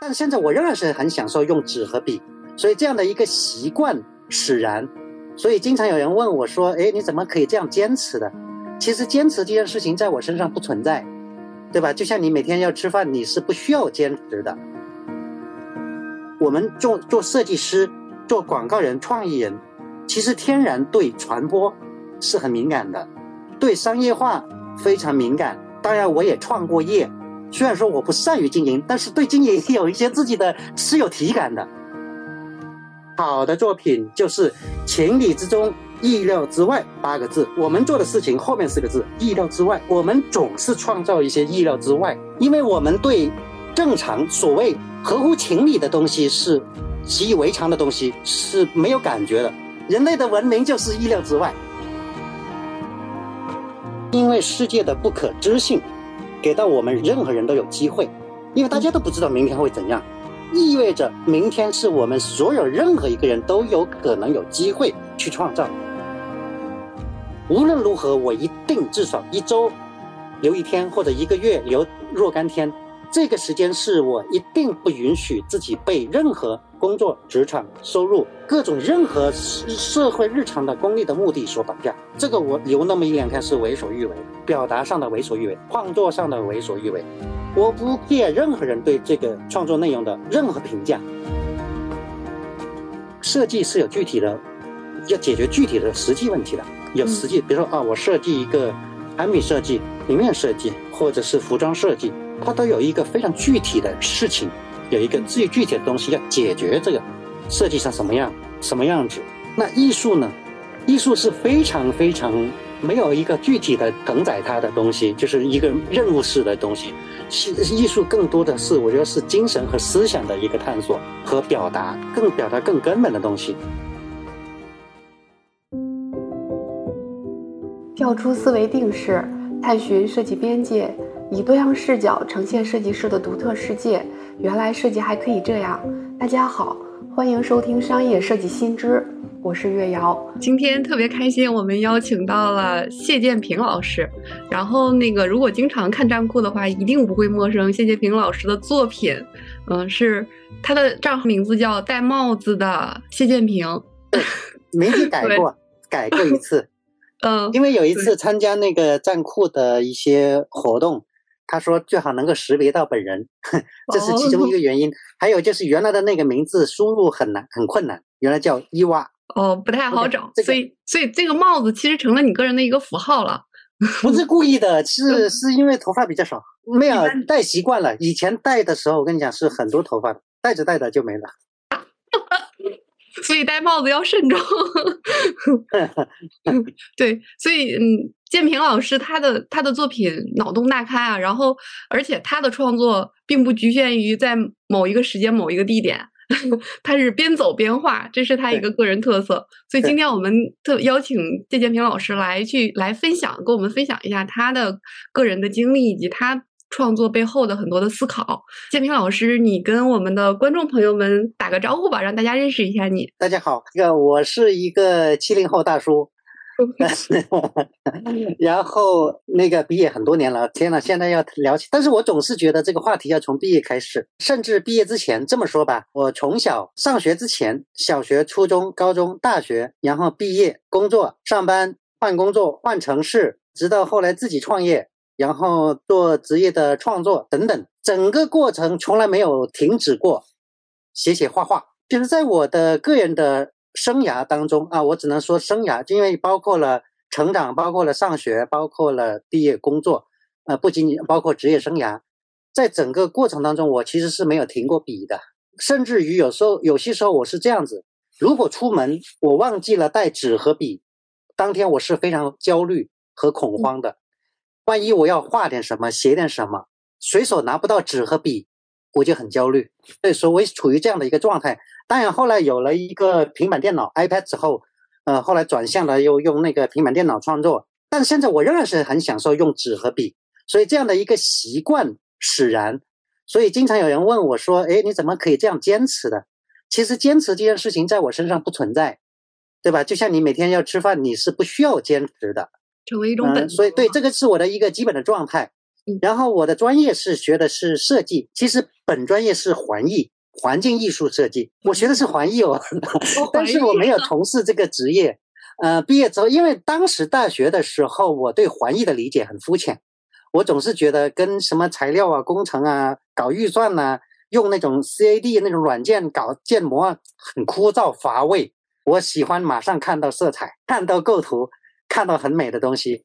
但现在我仍然是很享受用纸和笔，所以这样的一个习惯使然，所以经常有人问我说：“哎，你怎么可以这样坚持的？”其实坚持这件事情在我身上不存在，对吧？就像你每天要吃饭，你是不需要坚持的。我们做做设计师、做广告人、创意人，其实天然对传播是很敏感的，对商业化非常敏感。当然，我也创过业，虽然说我不善于经营，但是对经营有一些自己的是有体感的。好的作品就是情理之中。意料之外八个字，我们做的事情后面四个字意料之外。我们总是创造一些意料之外，因为我们对正常所谓合乎情理的东西是习以为常的东西是没有感觉的。人类的文明就是意料之外，因为世界的不可知性，给到我们任何人都有机会，因为大家都不知道明天会怎样，意味着明天是我们所有任何一个人都有可能有机会去创造。无论如何，我一定至少一周留一天，或者一个月留若干天。这个时间是我一定不允许自己被任何工作、职场、收入、各种任何社会日常的功利的目的所绑架。这个我留那么一两天是为所欲为，表达上的为所欲为，创作上的为所欲为。我不介任何人对这个创作内容的任何评价。设计是有具体的，要解决具体的实际问题的。有实际，比如说啊，我设计一个产品设计、平面设计，或者是服装设计，它都有一个非常具体的事情，有一个最具体的东西要解决。这个设计成什么样、什么样子？那艺术呢？艺术是非常非常没有一个具体的承载它的东西，就是一个任务式的东西。艺艺术更多的是，我觉得是精神和思想的一个探索和表达，更表达更根本的东西。跳出思维定式，探寻设计边界，以多样视角呈现设计师的独特世界。原来设计还可以这样。大家好，欢迎收听《商业设计新知》，我是月瑶。今天特别开心，我们邀请到了谢建平老师。然后那个，如果经常看站酷的话，一定不会陌生谢建平老师的作品。嗯，是他的账号名字叫戴帽子的谢建平。名字改过，改过一次。嗯，因为有一次参加那个站酷的一些活动，他说最好能够识别到本人，这是其中一个原因。还有就是原来的那个名字输入很难，很困难，原来叫伊娃。哦，不太好找，所以所以这个帽子其实成了你个人的一个符号了。不是故意的，是是因为头发比较少，没有戴习惯了。以前戴的时候，我跟你讲是很多头发，戴着戴着就没了。所以戴帽子要慎重。对，所以嗯，建平老师他的他的作品脑洞大开啊，然后而且他的创作并不局限于在某一个时间某一个地点，他是边走边画，这是他一个个人特色。所以今天我们特邀请谢建平老师来去来分享，跟我们分享一下他的个人的经历以及他。创作背后的很多的思考，建平老师，你跟我们的观众朋友们打个招呼吧，让大家认识一下你。大家好，这个我是一个七零后大叔，然后那个毕业很多年了，天呐，现在要聊起，但是我总是觉得这个话题要从毕业开始，甚至毕业之前。这么说吧，我从小上学之前，小学、初中、高中、大学，然后毕业、工作、上班、换工作、换城市，直到后来自己创业。然后做职业的创作等等，整个过程从来没有停止过，写写画画。就是在我的个人的生涯当中啊，我只能说生涯，因为包括了成长，包括了上学，包括了毕业工作，呃，不仅仅包括职业生涯，在整个过程当中，我其实是没有停过笔的。甚至于有时候，有些时候我是这样子：如果出门我忘记了带纸和笔，当天我是非常焦虑和恐慌的。万一我要画点什么，写点什么，随手拿不到纸和笔，我就很焦虑。所以说，我处于这样的一个状态。当然，后来有了一个平板电脑 iPad 之后，呃，后来转向了又用那个平板电脑创作。但现在我仍然是很享受用纸和笔，所以这样的一个习惯使然。所以经常有人问我说：“哎，你怎么可以这样坚持的？”其实坚持这件事情在我身上不存在，对吧？就像你每天要吃饭，你是不需要坚持的。成为一种本，所以对这个是我的一个基本的状态。然后我的专业是学的是设计，其实本专业是环艺，环境艺术设计，我学的是环艺哦，但是我没有从事这个职业。呃，毕业之后，因为当时大学的时候，我对环艺的理解很肤浅，我总是觉得跟什么材料啊、工程啊、搞预算呐，用那种 CAD 那种软件搞建模很枯燥乏味。我喜欢马上看到色彩，看到构图，看到很美的东西，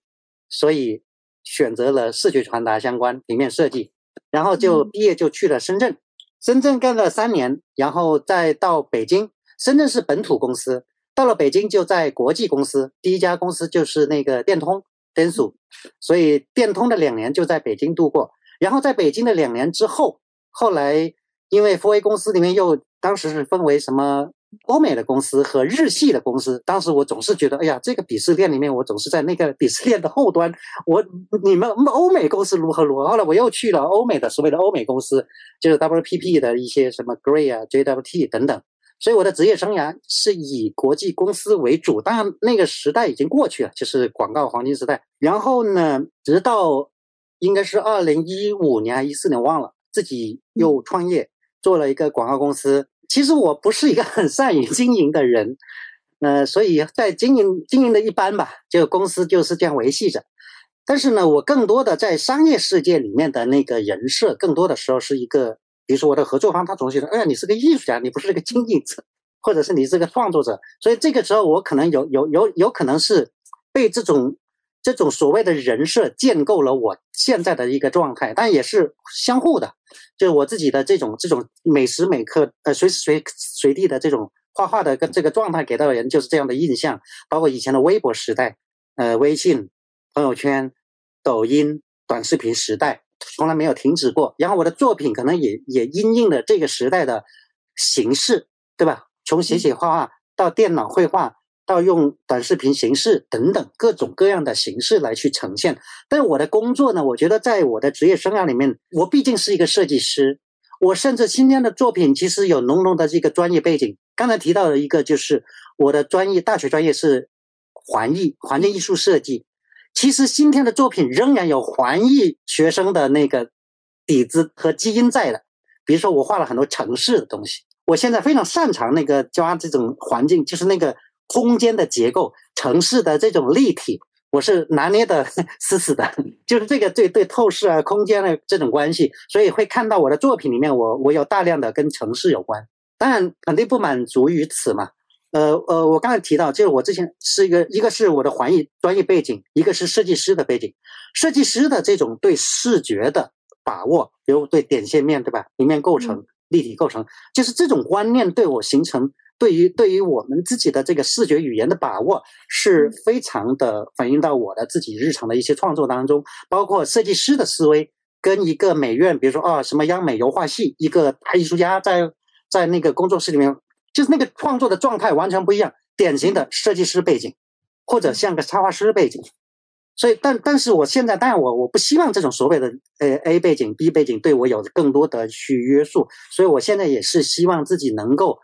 所以选择了视觉传达相关平面设计，然后就毕业就去了深圳，深圳干了三年，然后再到北京，深圳是本土公司。到了北京，就在国际公司，第一家公司就是那个电通电属，所以电通的两年就在北京度过。然后在北京的两年之后，后来因为福威公司里面又当时是分为什么欧美的公司和日系的公司，当时我总是觉得，哎呀，这个鄙视链里面，我总是在那个鄙视链的后端。我你们欧美公司如何如何？后来我又去了欧美的所谓的欧美公司，就是 WPP 的一些什么 Gray 啊、JWT 等等。所以我的职业生涯是以国际公司为主，当然那个时代已经过去了，就是广告黄金时代。然后呢，直到应该是二零一五年还一四年忘了，自己又创业做了一个广告公司。其实我不是一个很善于经营的人，呃，所以在经营经营的一般吧，就公司就是这样维系着。但是呢，我更多的在商业世界里面的那个人设，更多的时候是一个。比如说我的合作方，他总觉得，哎呀，你是个艺术家，你不是个经营者，或者是你是个创作者，所以这个时候我可能有有有有可能是被这种这种所谓的人设建构了我现在的一个状态，但也是相互的，就是我自己的这种这种每时每刻呃随时随随地的这种画画的跟这个状态给到人就是这样的印象，包括以前的微博时代，呃，微信、朋友圈、抖音、短视频时代。从来没有停止过，然后我的作品可能也也因应了这个时代的形式，对吧？从写写画画到电脑绘画，要用短视频形式等等各种各样的形式来去呈现。但我的工作呢，我觉得在我的职业生涯里面，我毕竟是一个设计师，我甚至今天的作品其实有浓浓的这个专业背景。刚才提到的一个就是我的专业，大学专业是环艺，环境艺术设计。其实今天的作品仍然有环艺学生的那个底子和基因在的。比如说，我画了很多城市的东西，我现在非常擅长那个抓这种环境，就是那个空间的结构、城市的这种立体，我是拿捏的 死死的，就是这个对对透视啊、空间的这种关系，所以会看到我的作品里面，我我有大量的跟城市有关。当然，肯定不满足于此嘛。呃呃，我刚才提到，就是我之前是一个，一个是我的环艺专业背景，一个是设计师的背景。设计师的这种对视觉的把握，比如对点线面对吧，平面构成、立体构成，就是这种观念对我形成，对于对于我们自己的这个视觉语言的把握是非常的反映到我的自己日常的一些创作当中，包括设计师的思维跟一个美院，比如说啊什么央美油画系一个大艺术家在在那个工作室里面。就是那个创作的状态完全不一样，典型的设计师背景，或者像个插画师背景，所以但但是我现在，当然我我不希望这种所谓的呃 A 背景 B 背景对我有更多的去约束，所以我现在也是希望自己能够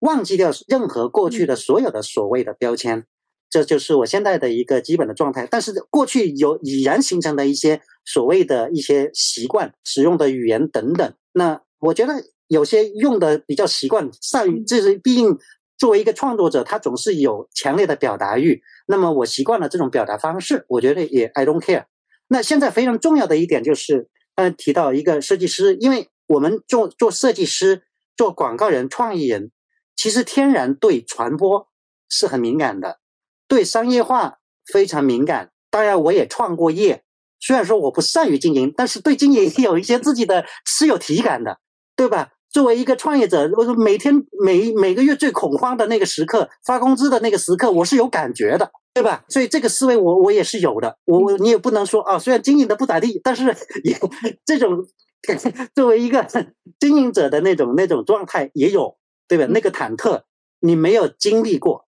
忘记掉任何过去的所有的所谓的标签，这就是我现在的一个基本的状态。但是过去有已然形成的一些所谓的一些习惯、使用的语言等等，那我觉得。有些用的比较习惯，善于这是毕竟作为一个创作者，他总是有强烈的表达欲。那么我习惯了这种表达方式，我觉得也 I don't care。那现在非常重要的一点就是，呃，提到一个设计师，因为我们做做设计师、做广告人、创意人，其实天然对传播是很敏感的，对商业化非常敏感。当然，我也创过业，虽然说我不善于经营，但是对经营有一些自己的是有体感的，对吧？作为一个创业者，我说每天每每个月最恐慌的那个时刻，发工资的那个时刻，我是有感觉的，对吧？所以这个思维我我也是有的。我我你也不能说啊，虽然经营的不咋地，但是也 这种 作为一个 经营者的那种那种状态也有，对吧？那个忐忑你没有经历过，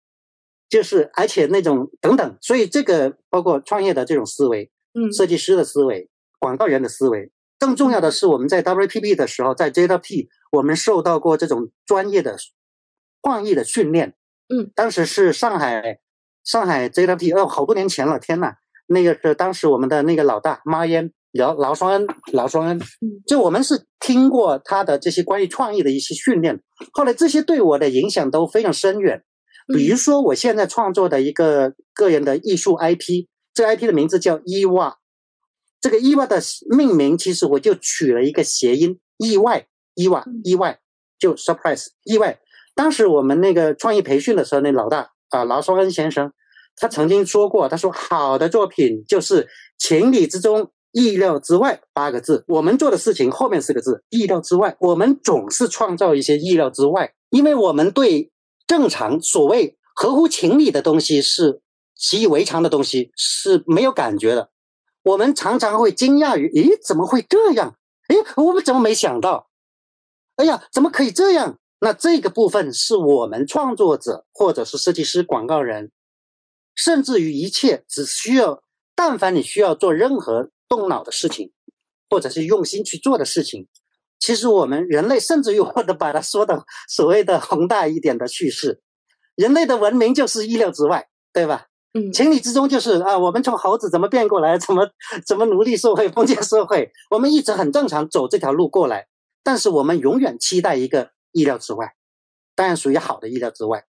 就是而且那种等等，所以这个包括创业的这种思维，嗯，设计师的思维，广告人的思维。更重要的是，我们在 WPP 的时候，在 JWT，我们受到过这种专业的创意的训练。嗯，当时是上海上海 JWT，哦，好多年前了，天呐，那个是当时我们的那个老大马烟劳劳双恩，劳双恩，就我们是听过他的这些关于创意的一些训练，后来这些对我的影响都非常深远。比如说，我现在创作的一个个人的艺术 IP，这 IP 的名字叫伊娃。这个伊娃的命名，其实我就取了一个谐音，意外，意外，意外，就 surprise，意外。当时我们那个创意培训的时候，那老大啊，劳双恩先生，他曾经说过，他说好的作品就是情理之中，意料之外八个字。我们做的事情后面四个字，意料之外。我们总是创造一些意料之外，因为我们对正常所谓合乎情理的东西是习以为常的东西是没有感觉的。我们常常会惊讶于，诶，怎么会这样？诶，我们怎么没想到？哎呀，怎么可以这样？那这个部分是我们创作者，或者是设计师、广告人，甚至于一切只需要，但凡你需要做任何动脑的事情，或者是用心去做的事情，其实我们人类，甚至于或者把它说的所谓的宏大一点的叙事，人类的文明就是意料之外，对吧？嗯，情理之中就是啊，我们从猴子怎么变过来，怎么怎么奴隶社会、封建社会，我们一直很正常走这条路过来。但是我们永远期待一个意料之外，当然属于好的意料之外。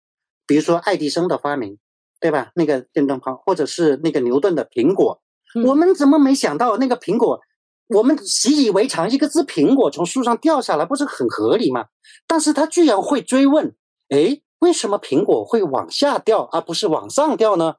比如说爱迪生的发明，对吧？那个电灯泡，或者是那个牛顿的苹果，我们怎么没想到那个苹果？我们习以为常，一个只苹果从树上掉下来，不是很合理吗？但是他居然会追问：哎，为什么苹果会往下掉，而不是往上掉呢？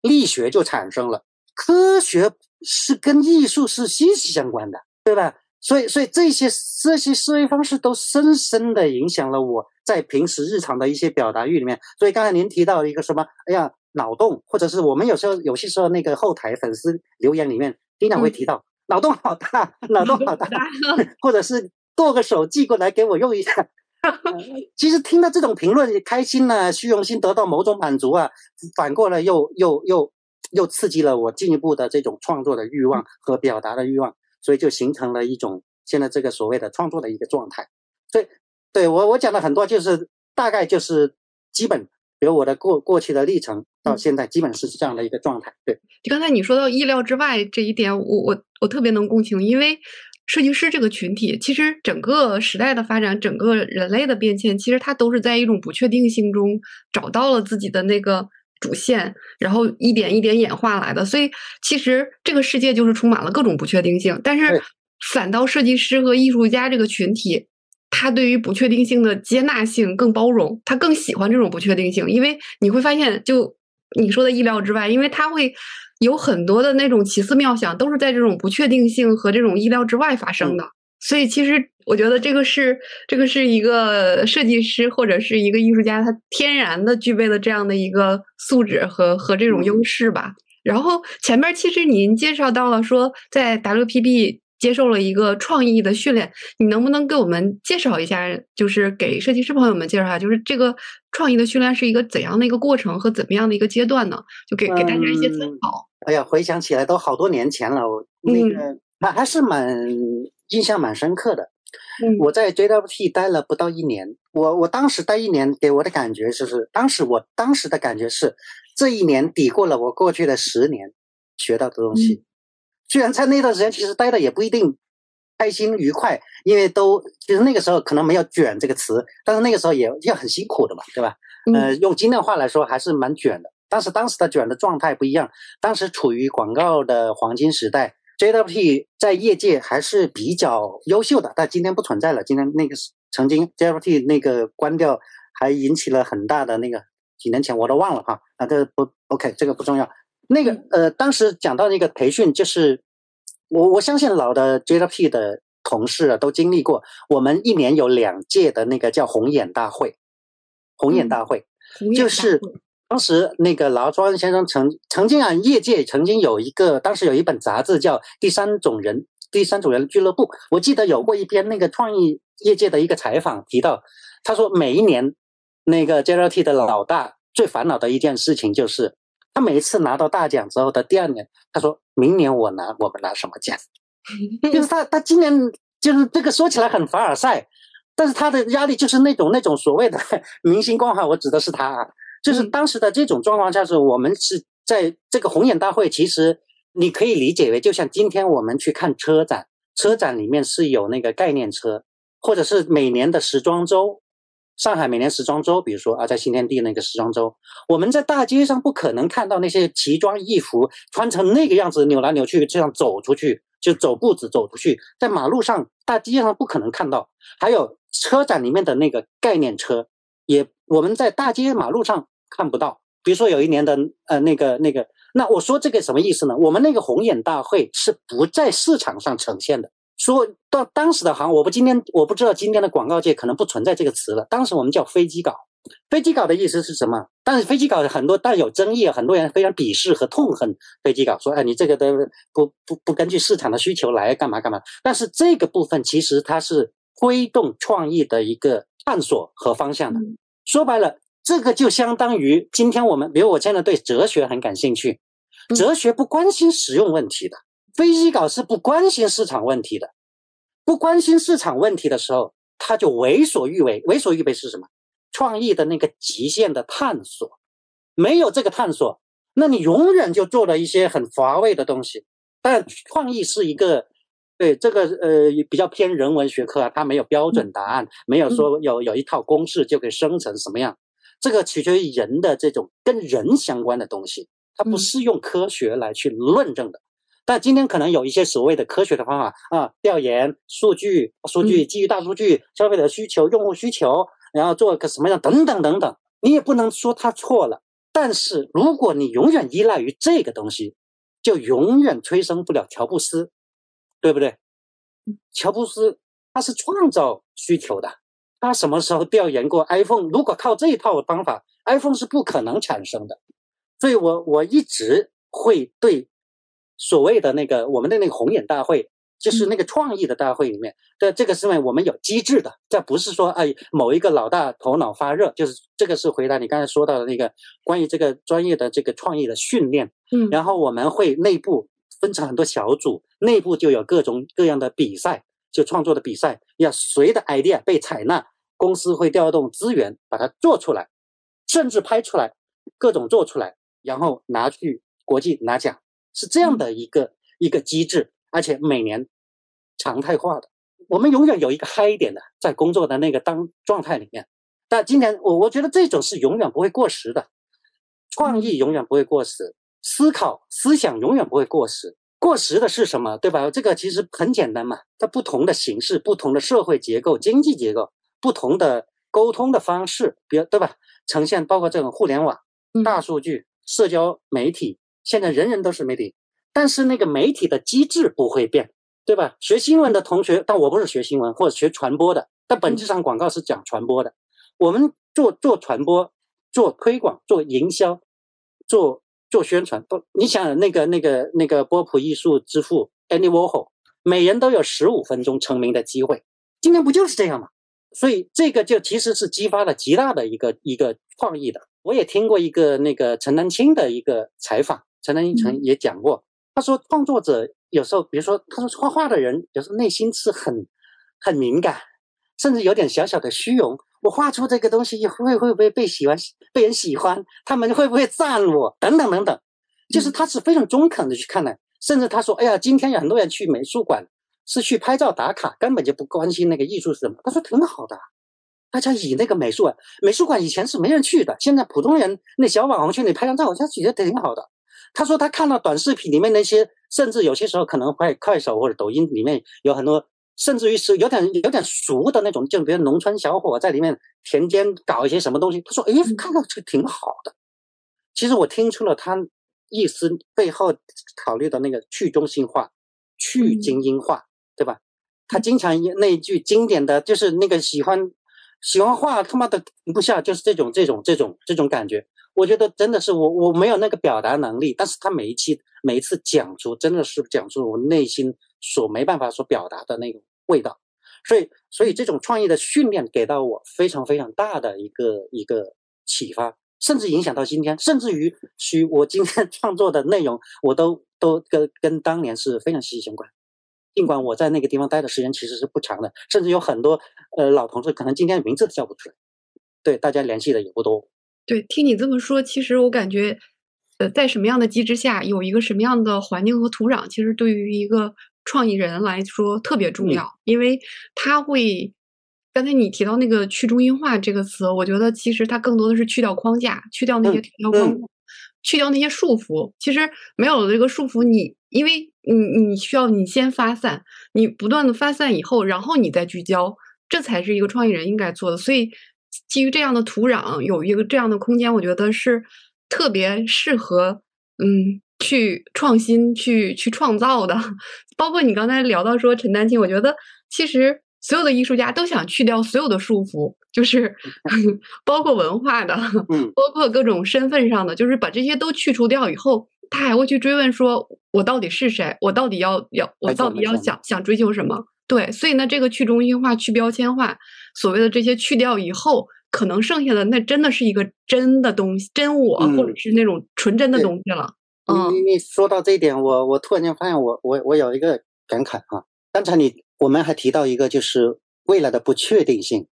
力学就产生了，科学是跟艺术是息息相关的，对吧？所以，所以这些这些思维方式都深深的影响了我在平时日常的一些表达欲里面。所以刚才您提到一个什么，哎呀，脑洞，或者是我们有时候有些时候那个后台粉丝留言里面经常会提到脑洞好大，脑洞好大，或者是剁个手寄过来给我用一下。其实听到这种评论，开心呢，虚荣心得到某种满足啊，反过来又又又又刺激了我进一步的这种创作的欲望和表达的欲望，所以就形成了一种现在这个所谓的创作的一个状态。所以，对我我讲了很多，就是大概就是基本，比如我的过过去的历程到现在，基本是这样的一个状态。对，就刚才你说到意料之外这一点，我我我特别能共情，因为。设计师这个群体，其实整个时代的发展，整个人类的变迁，其实它都是在一种不确定性中找到了自己的那个主线，然后一点一点演化来的。所以，其实这个世界就是充满了各种不确定性。但是，反倒设计师和艺术家这个群体，他对于不确定性的接纳性更包容，他更喜欢这种不确定性，因为你会发现，就你说的意料之外，因为他会。有很多的那种奇思妙想，都是在这种不确定性和这种意料之外发生的。所以，其实我觉得这个是这个是一个设计师或者是一个艺术家，他天然的具备了这样的一个素质和和这种优势吧。然后前面其实您介绍到了说，在 WPB 接受了一个创意的训练，你能不能给我们介绍一下？就是给设计师朋友们介绍一下，就是这个创意的训练是一个怎样的一个过程和怎么样的一个阶段呢？就给给大家一些参考。哎呀，回想起来都好多年前了，我那个还还是蛮印象蛮深刻的。我在 JWT 待了不到一年，我我当时待一年给我的感觉就是，当时我当时的感觉是，这一年抵过了我过去的十年学到的东西。虽然在那段时间其实待的也不一定开心愉快，因为都其实那个时候可能没有“卷”这个词，但是那个时候也也很辛苦的嘛，对吧？呃，用今天话来说，还是蛮卷的。但是当时的卷的状态不一样，当时处于广告的黄金时代，JWT 在业界还是比较优秀的，但今天不存在了。今天那个曾经 JWT 那个关掉，还引起了很大的那个几年前我都忘了哈啊，这不 OK，这个不重要。那个呃，当时讲到那个培训，就是我我相信老的 JWP 的同事啊都经历过，我们一年有两届的那个叫红眼大会，红眼大会就是。当时那个劳庄先生曾曾经啊，业界曾经有一个，当时有一本杂志叫《第三种人》，第三种人俱乐部。我记得有过一篇那个创意业界的一个采访，提到他说，每一年那个 JLT 的老大最烦恼的一件事情就是，他每一次拿到大奖之后的第二年，他说明年我拿我们拿什么奖？就是他他今年就是这个说起来很凡尔赛，但是他的压力就是那种那种所谓的 明星光环，我指的是他啊。就是当时的这种状况下，是我们是在这个红眼大会，其实你可以理解为，就像今天我们去看车展，车展里面是有那个概念车，或者是每年的时装周，上海每年时装周，比如说啊，在新天地那个时装周，我们在大街上不可能看到那些奇装异服，穿成那个样子扭来扭去这样走出去，就走步子走出去，在马路上、大街上不可能看到。还有车展里面的那个概念车，也我们在大街马路上看不到。比如说有一年的呃那个那个。那我说这个什么意思呢？我们那个红眼大会是不在市场上呈现的。说到当时的行，我不今天我不知道今天的广告界可能不存在这个词了。当时我们叫飞机稿，飞机稿的意思是什么？但是飞机稿很多带有争议，很多人非常鄙视和痛恨飞机稿，说哎你这个都不不不根据市场的需求来干嘛干嘛。但是这个部分其实它是推动创意的一个探索和方向的。说白了。这个就相当于今天我们，比如我现在对哲学很感兴趣，哲学不关心实用问题的，飞机稿是不关心市场问题的，不关心市场问题的时候，他就为所欲为。为所欲为是什么？创意的那个极限的探索，没有这个探索，那你永远就做了一些很乏味的东西。但创意是一个，对这个呃比较偏人文学科啊，它没有标准答案，没有说有有一套公式就可以生成什么样。这个取决于人的这种跟人相关的东西，它不是用科学来去论证的。但今天可能有一些所谓的科学的方法啊，调研数据、数据基于大数据、消费者需求、用户需求，然后做个什么样等等等等，你也不能说他错了。但是如果你永远依赖于这个东西，就永远催生不了乔布斯，对不对？乔布斯他是创造需求的。他什么时候调研过 iPhone？如果靠这一套方法，iPhone 是不可能产生的。所以，我我一直会对所谓的那个我们的那个红眼大会，就是那个创意的大会里面的这个是因为我们有机制的，这不是说哎某一个老大头脑发热，就是这个是回答你刚才说到的那个关于这个专业的这个创意的训练。嗯，然后我们会内部分成很多小组，内部就有各种各样的比赛，就创作的比赛，要谁的 idea 被采纳。公司会调动资源把它做出来，甚至拍出来，各种做出来，然后拿去国际拿奖，是这样的一个一个机制，而且每年常态化的。我们永远有一个嗨一点的，在工作的那个当状态里面。但今年我我觉得这种是永远不会过时的，创意永远不会过时，思考思想永远不会过时。过时的是什么？对吧？这个其实很简单嘛，它不同的形式、不同的社会结构、经济结构。不同的沟通的方式，比如对吧？呈现包括这种互联网、大数据、社交媒体，现在人人都是媒体，但是那个媒体的机制不会变，对吧？学新闻的同学，但我不是学新闻或者学传播的，但本质上广告是讲传播的。我们做做传播、做推广、做营销、做做宣传，不，你想那个那个那个波普艺术之父 Andy Warhol，每人都有十五分钟成名的机会，今天不就是这样吗？所以这个就其实是激发了极大的一个一个创意的。我也听过一个那个陈丹青的一个采访，陈丹青曾也讲过，他说创作者有时候，比如说他说画画的人有时候内心是很很敏感，甚至有点小小的虚荣。我画出这个东西会会不会被喜欢，被人喜欢？他们会不会赞我？等等等等，就是他是非常中肯的去看的。甚至他说，哎呀，今天有很多人去美术馆。是去拍照打卡，根本就不关心那个艺术是什么。他说挺好的，大家以那个美术馆，美术馆以前是没人去的，现在普通人那小网红去那拍张照，我觉得挺好的。他说他看到短视频里面那些，甚至有些时候可能快快手或者抖音里面有很多，甚至于是有点有点俗的那种，就比如农村小伙在里面田间搞一些什么东西。他说，哎，看到这个挺好的。其实我听出了他意思背后考虑的那个去中心化、去精英化。对吧？他经常那一句经典的就是那个喜欢喜欢画他妈的停不下，就是这种这种这种这种感觉。我觉得真的是我我没有那个表达能力，但是他每一期每一次讲出，真的是讲出我内心所没办法所表达的那种味道。所以所以这种创意的训练给到我非常非常大的一个一个启发，甚至影响到今天，甚至于许我今天 创作的内容，我都都跟跟当年是非常息息相关。尽管我在那个地方待的时间其实是不长的，甚至有很多呃老同事可能今天名字都叫不出来，对大家联系的也不多。对，听你这么说，其实我感觉呃，在什么样的机制下，有一个什么样的环境和土壤，其实对于一个创意人来说特别重要，因为他会。刚才你提到那个去中心化这个词，我觉得其实它更多的是去掉框架，去掉那些条条框框，去掉那些束缚。其实没有了这个束缚，你因为你你需要你先发散，你不断的发散以后，然后你再聚焦，这才是一个创意人应该做的。所以基于这样的土壤，有一个这样的空间，我觉得是特别适合嗯去创新、去去创造的。包括你刚才聊到说陈丹青，我觉得其实。所有的艺术家都想去掉所有的束缚，就是 包括文化的，包括各种身份上的，就是把这些都去除掉以后，他还会去追问说：“我到底是谁？我到底要要我到底要想想追求什么？”对，所以呢，这个去中心化、去标签化，所谓的这些去掉以后，可能剩下的那真的是一个真的东西，真我，或者是那种纯真的东西了。你你说到这一点，我我突然间发现，我我我有一个感慨啊，刚才你。我们还提到一个，就是未来的不确定性。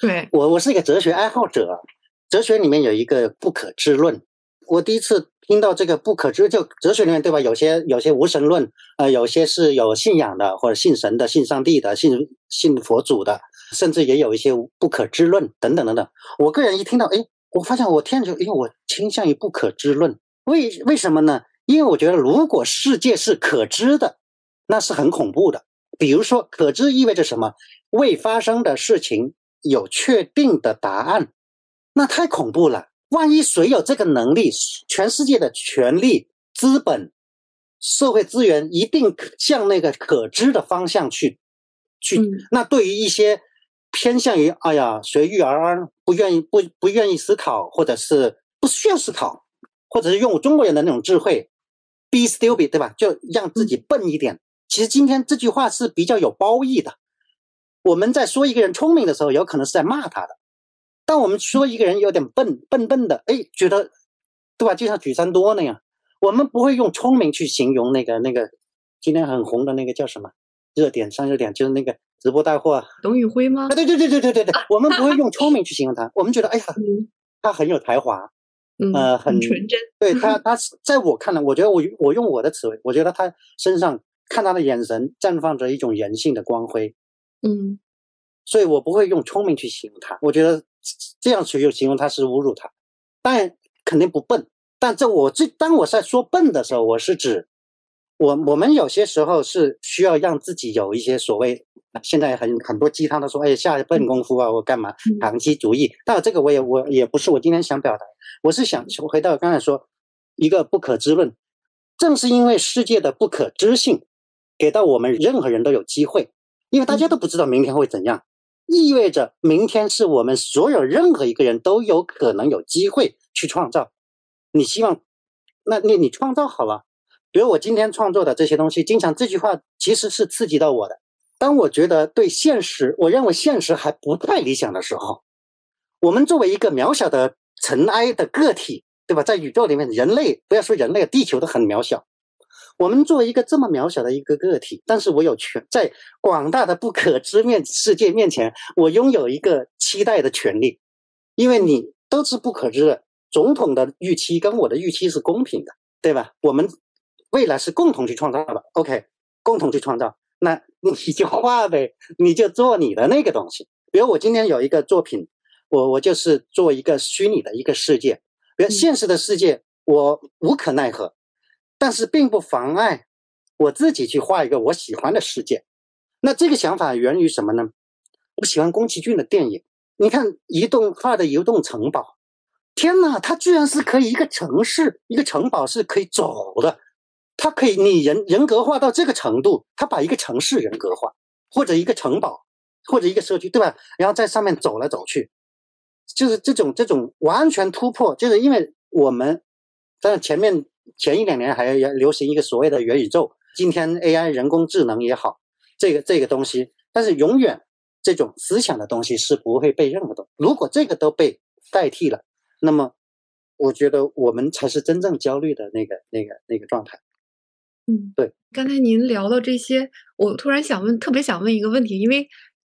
对我，我是一个哲学爱好者，哲学里面有一个不可知论。我第一次听到这个不可知，就哲学里面对吧？有些有些无神论，呃，有些是有信仰的，或者信神的、信上帝的、信信佛祖的，甚至也有一些不可知论等等等等。我个人一听到，哎，我发现我天就，因为我倾向于不可知论。为为什么呢？因为我觉得，如果世界是可知的，那是很恐怖的。比如说，可知意味着什么？未发生的事情有确定的答案，那太恐怖了。万一谁有这个能力，全世界的权力、资本、社会资源一定向那个可知的方向去去。那对于一些偏向于哎呀随遇而安、不愿意不不愿意思考，或者是不需要思考，或者是用中国人的那种智慧，be stupid，对吧？就让自己笨一点。其实今天这句话是比较有褒义的。我们在说一个人聪明的时候，有可能是在骂他的；当我们说一个人有点笨笨笨的，哎，觉得对吧？就像许三多那样，我们不会用聪明去形容那个那个今天很红的那个叫什么热点上热点，就是那个直播带货董宇辉吗？啊，对对对对对对对，我们不会用聪明去形容他，我们觉得哎呀，他很有才华，呃，很纯真。对他，他在我看来，我觉得我我用我的词汇，我觉得他身上。看他的眼神绽放着一种人性的光辉，嗯，所以我不会用聪明去形容他，我觉得这样去形容他是侮辱他，但肯定不笨。但这我这当我在说笨的时候，我是指我我们有些时候是需要让自己有一些所谓现在很很多鸡汤都说，哎，下笨功夫啊，我干嘛长期主义？但这个我也我也不是我今天想表达，我是想回到刚才说一个不可知论，正是因为世界的不可知性。给到我们任何人都有机会，因为大家都不知道明天会怎样，意味着明天是我们所有任何一个人都有可能有机会去创造。你希望，那你你创造好了，比如我今天创作的这些东西，经常这句话其实是刺激到我的。当我觉得对现实，我认为现实还不太理想的时候，我们作为一个渺小的尘埃的个体，对吧？在宇宙里面，人类不要说人类，地球都很渺小。我们作为一个这么渺小的一个个体，但是我有权在广大的不可知面世界面前，我拥有一个期待的权利，因为你都是不可知的。总统的预期跟我的预期是公平的，对吧？我们未来是共同去创造的。OK，共同去创造，那你就画呗，你就做你的那个东西。比如我今天有一个作品，我我就是做一个虚拟的一个世界，比如现实的世界，我无可奈何。但是并不妨碍我自己去画一个我喜欢的世界。那这个想法源于什么呢？我喜欢宫崎骏的电影。你看移动画的移动城堡，天哪，它居然是可以一个城市、一个城堡是可以走的。它可以拟人人格化到这个程度，它把一个城市人格化，或者一个城堡，或者一个社区，对吧？然后在上面走来走去，就是这种这种完全突破。就是因为我们在前面。前一两年还要流行一个所谓的元宇宙，今天 AI 人工智能也好，这个这个东西，但是永远这种思想的东西是不会被任何的。如果这个都被代替了，那么我觉得我们才是真正焦虑的那个那个那个状态。嗯，对。刚才您聊到这些，我突然想问，特别想问一个问题，因为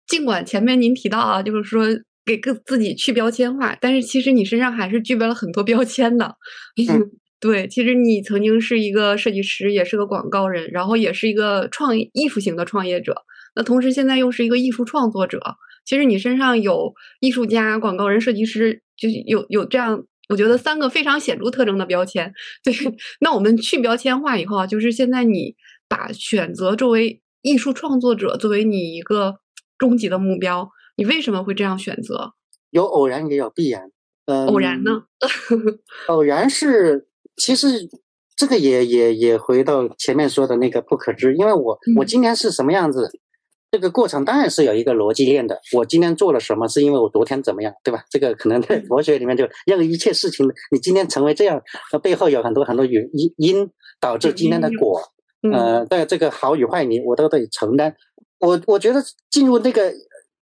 尽管前面您提到啊，就是说给个自己去标签化，但是其实你身上还是具备了很多标签的。嗯对，其实你曾经是一个设计师，也是个广告人，然后也是一个创艺术型的创业者。那同时现在又是一个艺术创作者。其实你身上有艺术家、广告人、设计师，就有有这样，我觉得三个非常显著特征的标签。对，那我们去标签化以后啊，就是现在你把选择作为艺术创作者作为你一个终极的目标，你为什么会这样选择？有偶然也有必然。嗯，偶然呢？偶然是，其实这个也也也回到前面说的那个不可知，因为我我今年是什么样子。这个过程当然是有一个逻辑链的。我今天做了什么，是因为我昨天怎么样，对吧？这个可能在佛学里面就让一切事情，你今天成为这样，它背后有很多很多原因因导致今天的果。呃，在这个好与坏，你我都得承担。我我觉得进入那个，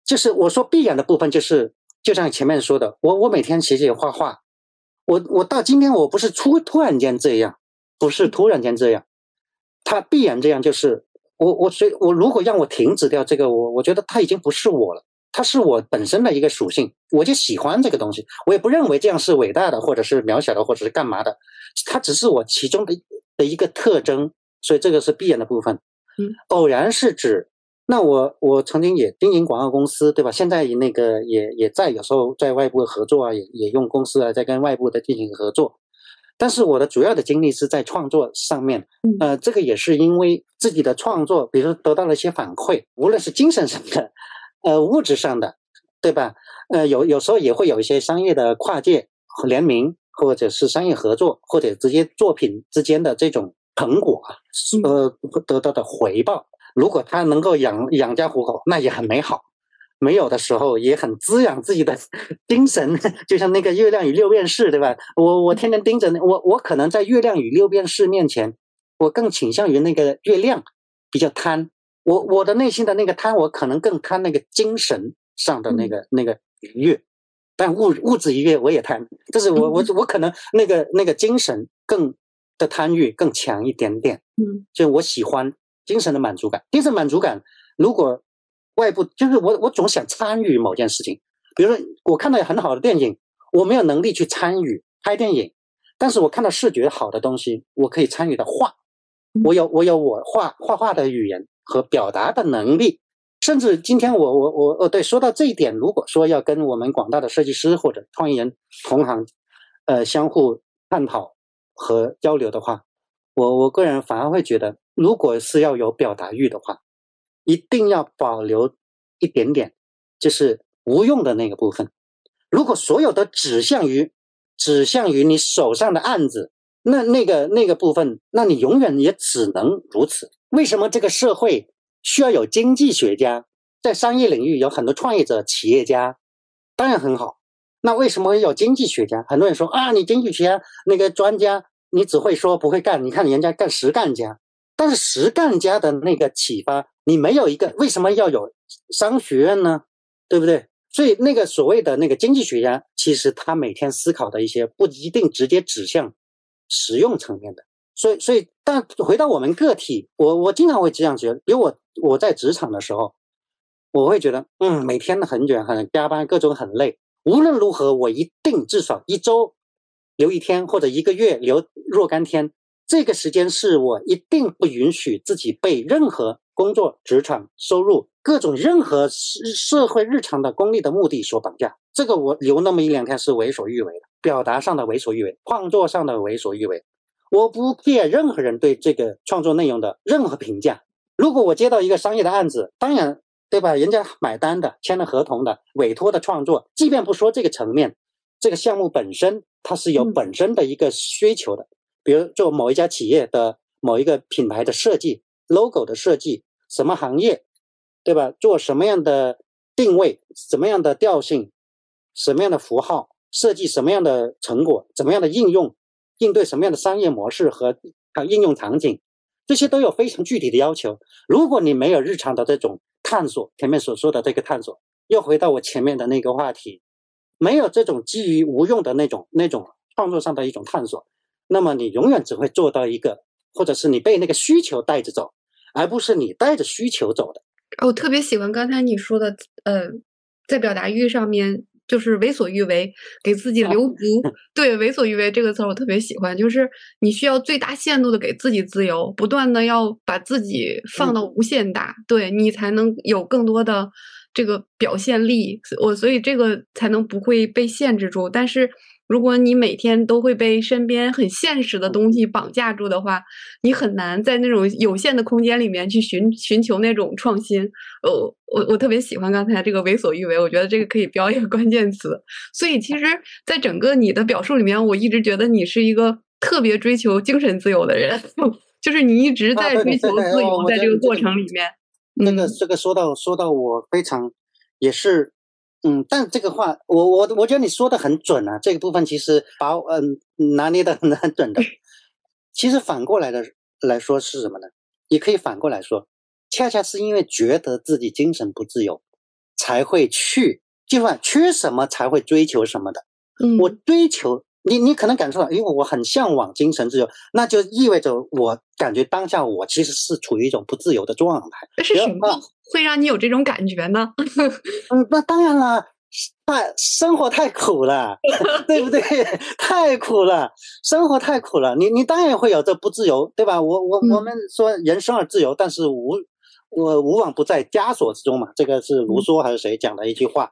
就是我说必然的部分，就是就像前面说的，我我每天写写画画，我我到今天我不是突突然间这样，不是突然间这样，它必然这样就是。我我所以，我如果让我停止掉这个，我我觉得它已经不是我了，它是我本身的一个属性，我就喜欢这个东西，我也不认为这样是伟大的，或者是渺小的，或者是干嘛的，它只是我其中的的一个特征，所以这个是必然的部分。嗯，偶然是指，那我我曾经也经营广告公司，对吧？现在那个也也在有时候在外部合作啊，也也用公司啊在跟外部的进行合作。但是我的主要的精力是在创作上面，呃，这个也是因为自己的创作，比如得到了一些反馈，无论是精神上的，呃，物质上的，对吧？呃，有有时候也会有一些商业的跨界联名，或者是商业合作，或者直接作品之间的这种成果，呃，得到的回报，如果他能够养养家糊口，那也很美好。没有的时候也很滋养自己的 精神，就像那个月亮与六便士，对吧？我我天天盯着我，我可能在月亮与六便士面前，我更倾向于那个月亮，比较贪。我我的内心的那个贪，我可能更贪那个精神上的那个那个愉悦，但物物质愉悦我也贪，就是我我我可能那个那个精神更的贪欲更强一点点。嗯，就我喜欢精神的满足感，精神满足感如果。外部就是我，我总想参与某件事情。比如说，我看到很好的电影，我没有能力去参与拍电影，但是我看到视觉好的东西，我可以参与的画。我有我有我画画画的语言和表达的能力。甚至今天我我我哦对，说到这一点，如果说要跟我们广大的设计师或者创意人同行，呃，相互探讨和交流的话，我我个人反而会觉得，如果是要有表达欲的话。一定要保留一点点，就是无用的那个部分。如果所有都指向于指向于你手上的案子，那那个那个部分，那你永远也只能如此。为什么这个社会需要有经济学家？在商业领域有很多创业者、企业家，当然很好。那为什么有经济学家？很多人说啊，你经济学家那个专家，你只会说不会干。你看人家干实干家，但是实干家的那个启发。你没有一个，为什么要有商学院呢？对不对？所以那个所谓的那个经济学家，其实他每天思考的一些不一定直接指向实用层面的。所以，所以，但回到我们个体，我我经常会这样觉得，比如我我在职场的时候，我会觉得，嗯，每天很卷，很加班，各种很累。无论如何，我一定至少一周留一天，或者一个月留若干天。这个时间是我一定不允许自己被任何。工作、职场、收入、各种任何社社会日常的功利的目的所绑架，这个我留那么一两天是为所欲为的，表达上的为所欲为，创作上的为所欲为。我不 care 任何人对这个创作内容的任何评价。如果我接到一个商业的案子，当然对吧？人家买单的、签了合同的、委托的创作，即便不说这个层面，这个项目本身它是有本身的一个需求的，比如做某一家企业的某一个品牌的设计、logo 的设计。什么行业，对吧？做什么样的定位，什么样的调性，什么样的符号，设计什么样的成果，怎么样的应用，应对什么样的商业模式和啊应用场景，这些都有非常具体的要求。如果你没有日常的这种探索，前面所说的这个探索，又回到我前面的那个话题，没有这种基于无用的那种那种创作上的一种探索，那么你永远只会做到一个，或者是你被那个需求带着走。而不是你带着需求走的。我特别喜欢刚才你说的，呃，在表达欲上面就是为所欲为，给自己留足。对，为所欲为这个词儿我特别喜欢，就是你需要最大限度的给自己自由，不断的要把自己放到无限大，对你才能有更多的这个表现力。我所以这个才能不会被限制住，但是。如果你每天都会被身边很现实的东西绑架住的话，你很难在那种有限的空间里面去寻寻求那种创新。呃，我我特别喜欢刚才这个为所欲为，我觉得这个可以标一个关键词。所以其实，在整个你的表述里面，我一直觉得你是一个特别追求精神自由的人，就是你一直在追求自由，在这个过程里面。那个这个说到说到我非常也是。嗯，但这个话，我我我觉得你说的很准啊。这个部分其实把嗯拿捏的很很准的。其实反过来的来说是什么呢？也可以反过来说，恰恰是因为觉得自己精神不自由，才会去，就算缺什么才会追求什么的。嗯，我追求你，你可能感受到，因为我很向往精神自由，那就意味着我感觉当下我其实是处于一种不自由的状态。是什么？会让你有这种感觉呢？嗯，那当然了，太生活太苦了，对不对？太苦了，生活太苦了，你你当然会有这不自由，对吧？我我我们说人生而自由，但是无我无往不在枷锁之中嘛。这个是卢梭还是谁讲的一句话？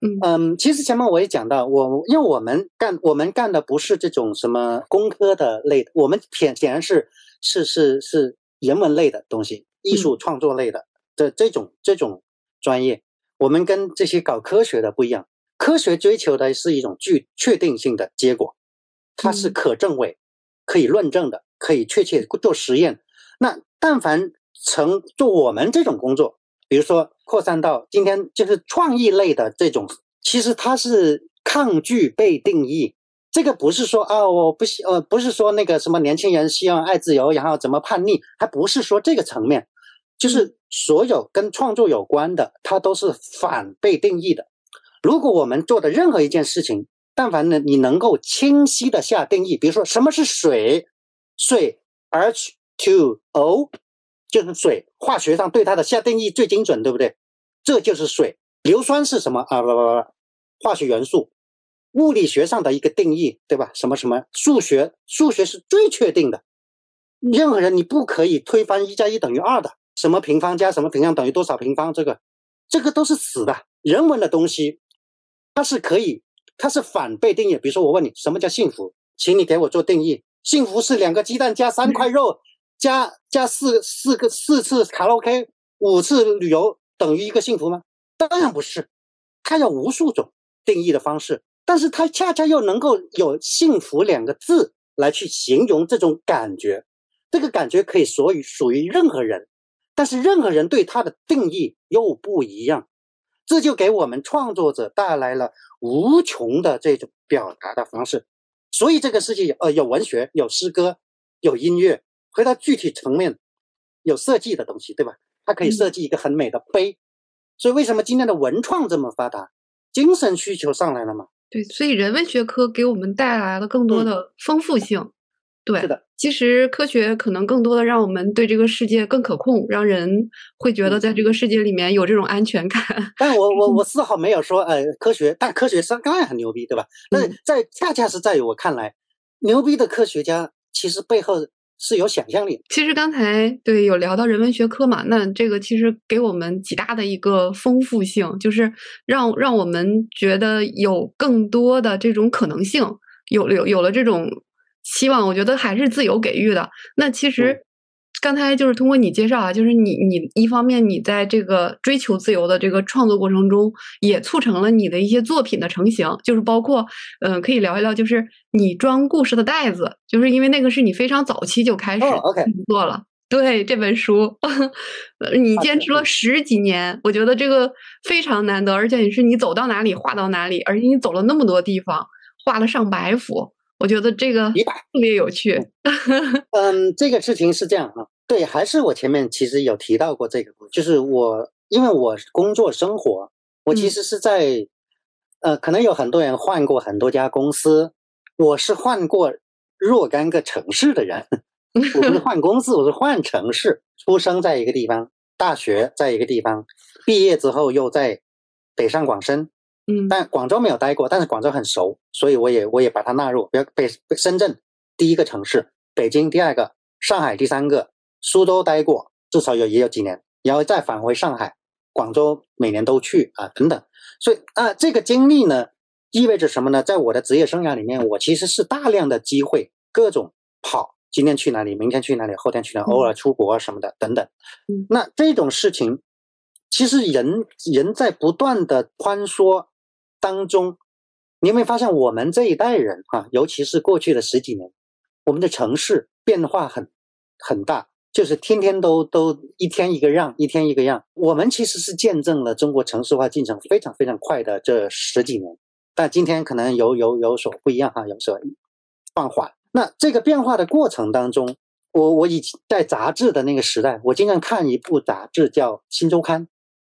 嗯嗯，其实前面我也讲到，我因为我们干我们干的不是这种什么工科的类的，我们显显然是是是是人文类的东西，艺术创作类的。的这种这种专业，我们跟这些搞科学的不一样。科学追求的是一种具确定性的结果，它是可证伪、可以论证的，可以确切做实验。那但凡成做我们这种工作，比如说扩散到今天就是创意类的这种，其实它是抗拒被定义。这个不是说啊，我不希呃，不是说那个什么年轻人希望爱自由，然后怎么叛逆，还不是说这个层面。就是所有跟创作有关的，它都是反被定义的。如果我们做的任何一件事情，但凡呢你能够清晰的下定义，比如说什么是水，水 H2O 就是水，化学上对它的下定义最精准，对不对？这就是水。硫酸是什么啊？不不不，化学元素，物理学上的一个定义，对吧？什么什么？数学，数学是最确定的。任何人你不可以推翻一加一等于二的。什么平方加什么平方等于多少平方？这个，这个都是死的。人文的东西，它是可以，它是反被定义。比如说，我问你什么叫幸福，请你给我做定义。幸福是两个鸡蛋加三块肉，加加四四个四次卡拉 OK，五次旅游等于一个幸福吗？当然不是，它有无数种定义的方式，但是它恰恰又能够有幸福两个字来去形容这种感觉。这个感觉可以属于属于任何人。但是任何人对它的定义又不一样，这就给我们创作者带来了无穷的这种表达的方式。所以这个世界，呃，有文学，有诗歌，有音乐，回到具体层面，有设计的东西，对吧？它可以设计一个很美的碑。所以为什么今天的文创这么发达？精神需求上来了嘛？对，所以人文学科给我们带来了更多的丰富性。对，是的。其实科学可能更多的让我们对这个世界更可控，让人会觉得在这个世界里面有这种安全感。但我我 我丝毫没有说，呃，科学，但科学上当然很牛逼，对吧？但在恰恰是在于我看来，牛逼的科学家其实背后是有想象力。其实刚才对有聊到人文学科嘛，那这个其实给我们极大的一个丰富性，就是让让我们觉得有更多的这种可能性，有有有了这种。希望我觉得还是自由给予的。那其实刚才就是通过你介绍啊，就是你你一方面你在这个追求自由的这个创作过程中，也促成了你的一些作品的成型。就是包括嗯，可以聊一聊，就是你装故事的袋子，就是因为那个是你非常早期就开始做了。对这本书，你坚持了十几年，我觉得这个非常难得，而且你是你走到哪里画到哪里，而且你走了那么多地方，画了上百幅。我觉得这个特别有趣。嗯，这个事情是这样啊，对，还是我前面其实有提到过这个，就是我因为我工作生活，我其实是在呃，可能有很多人换过很多家公司，我是换过若干个城市的人。我不是 换公司，我是换城市。出生在一个地方，大学在一个地方，毕业之后又在北上广深，嗯，但广州没有待过，但是广州很熟，所以我也我也把它纳入，比如北深圳第一个城市，北京第二个，上海第三个，苏州待过，至少有也有几年，然后再返回上海，广州每年都去啊等等，所以啊这个经历呢意味着什么呢？在我的职业生涯里面，我其实是大量的机会，各种跑，今天去哪里，明天去哪里，后天去哪里，偶尔出国什么的等等，那这种事情。其实人人在不断的穿梭当中，你有没有发现我们这一代人啊，尤其是过去的十几年，我们的城市变化很很大，就是天天都都一天一个样，一天一个样。我们其实是见证了中国城市化进程非常非常快的这十几年，但今天可能有有有所不一样哈，有所放缓。那这个变化的过程当中，我我以前在杂志的那个时代，我经常看一部杂志叫《新周刊》。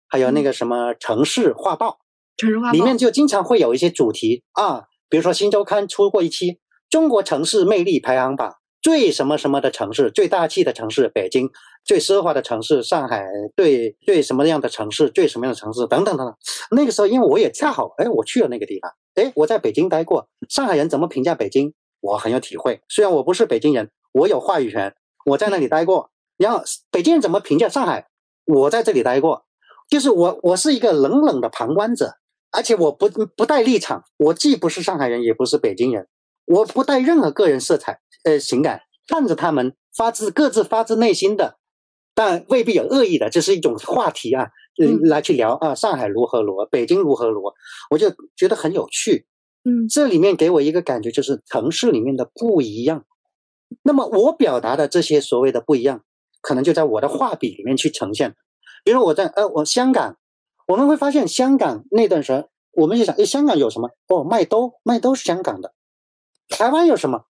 还有那个什么城市画报，城市画报里面就经常会有一些主题啊，比如说《新周刊》出过一期《中国城市魅力排行榜》，最什么什么的城市，最大气的城市北京，最奢华的城市上海，最最什么样的城市，最什么样的城市等等等等。那个时候，因为我也恰好哎，我去了那个地方，哎，我在北京待过，上海人怎么评价北京，我很有体会。虽然我不是北京人，我有话语权，我在那里待过。然后北京人怎么评价上海，我在这里待过。就是我，我是一个冷冷的旁观者，而且我不不带立场，我既不是上海人，也不是北京人，我不带任何个人色彩，呃，情感，看着他们发自各自发自内心的，但未必有恶意的，这是一种话题啊，来去聊啊，上海如何如何，北京如何如何，我就觉得很有趣，嗯，这里面给我一个感觉就是城市里面的不一样，那么我表达的这些所谓的不一样，可能就在我的画笔里面去呈现。比如我在呃，我香港，我们会发现香港那段时间，我们就想，哎，香港有什么？哦，麦兜，麦兜是香港的。台湾有什么？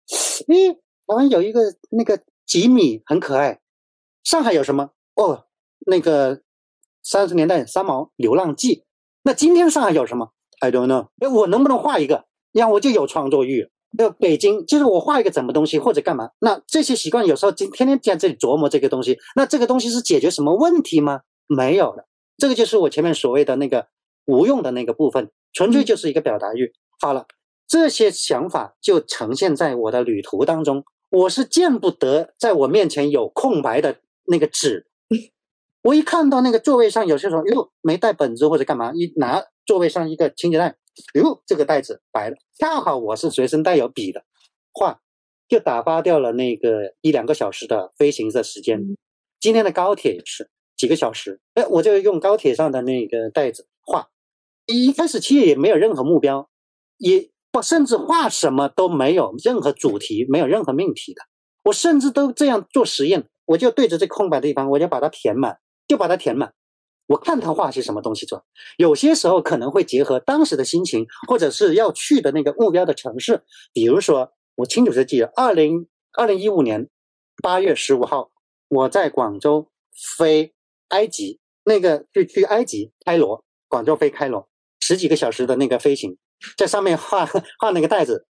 诶，台湾有一个那个吉米很可爱。上海有什么？哦，那个三十年代三毛流浪记。那今天上海有什么？I don't know。哎，我能不能画一个？然后我就有创作欲。那北京就是我画一个什么东西或者干嘛？那这些习惯有时候就天天在这里琢磨这个东西，那这个东西是解决什么问题吗？没有了，这个就是我前面所谓的那个无用的那个部分，纯粹就是一个表达欲。好了，这些想法就呈现在我的旅途当中，我是见不得在我面前有空白的那个纸。我一看到那个座位上有些时候，哟，没带本子或者干嘛，一拿座位上一个清洁袋，哟，这个袋子白了，恰好我是随身带有笔的，画就打发掉了那个一两个小时的飞行的时间。今天的高铁也是。几个小时，哎，我就用高铁上的那个袋子画。一开始其实也没有任何目标，也不甚至画什么都没有任何主题，没有任何命题的。我甚至都这样做实验，我就对着这空白的地方，我就把它填满，就把它填满。我看他画些什么东西做。有些时候可能会结合当时的心情，或者是要去的那个目标的城市。比如说，我清楚的记得，二零二零一五年八月十五号，我在广州飞。埃及那个就去埃及开罗，广州飞开罗十几个小时的那个飞行，在上面画画那个袋子，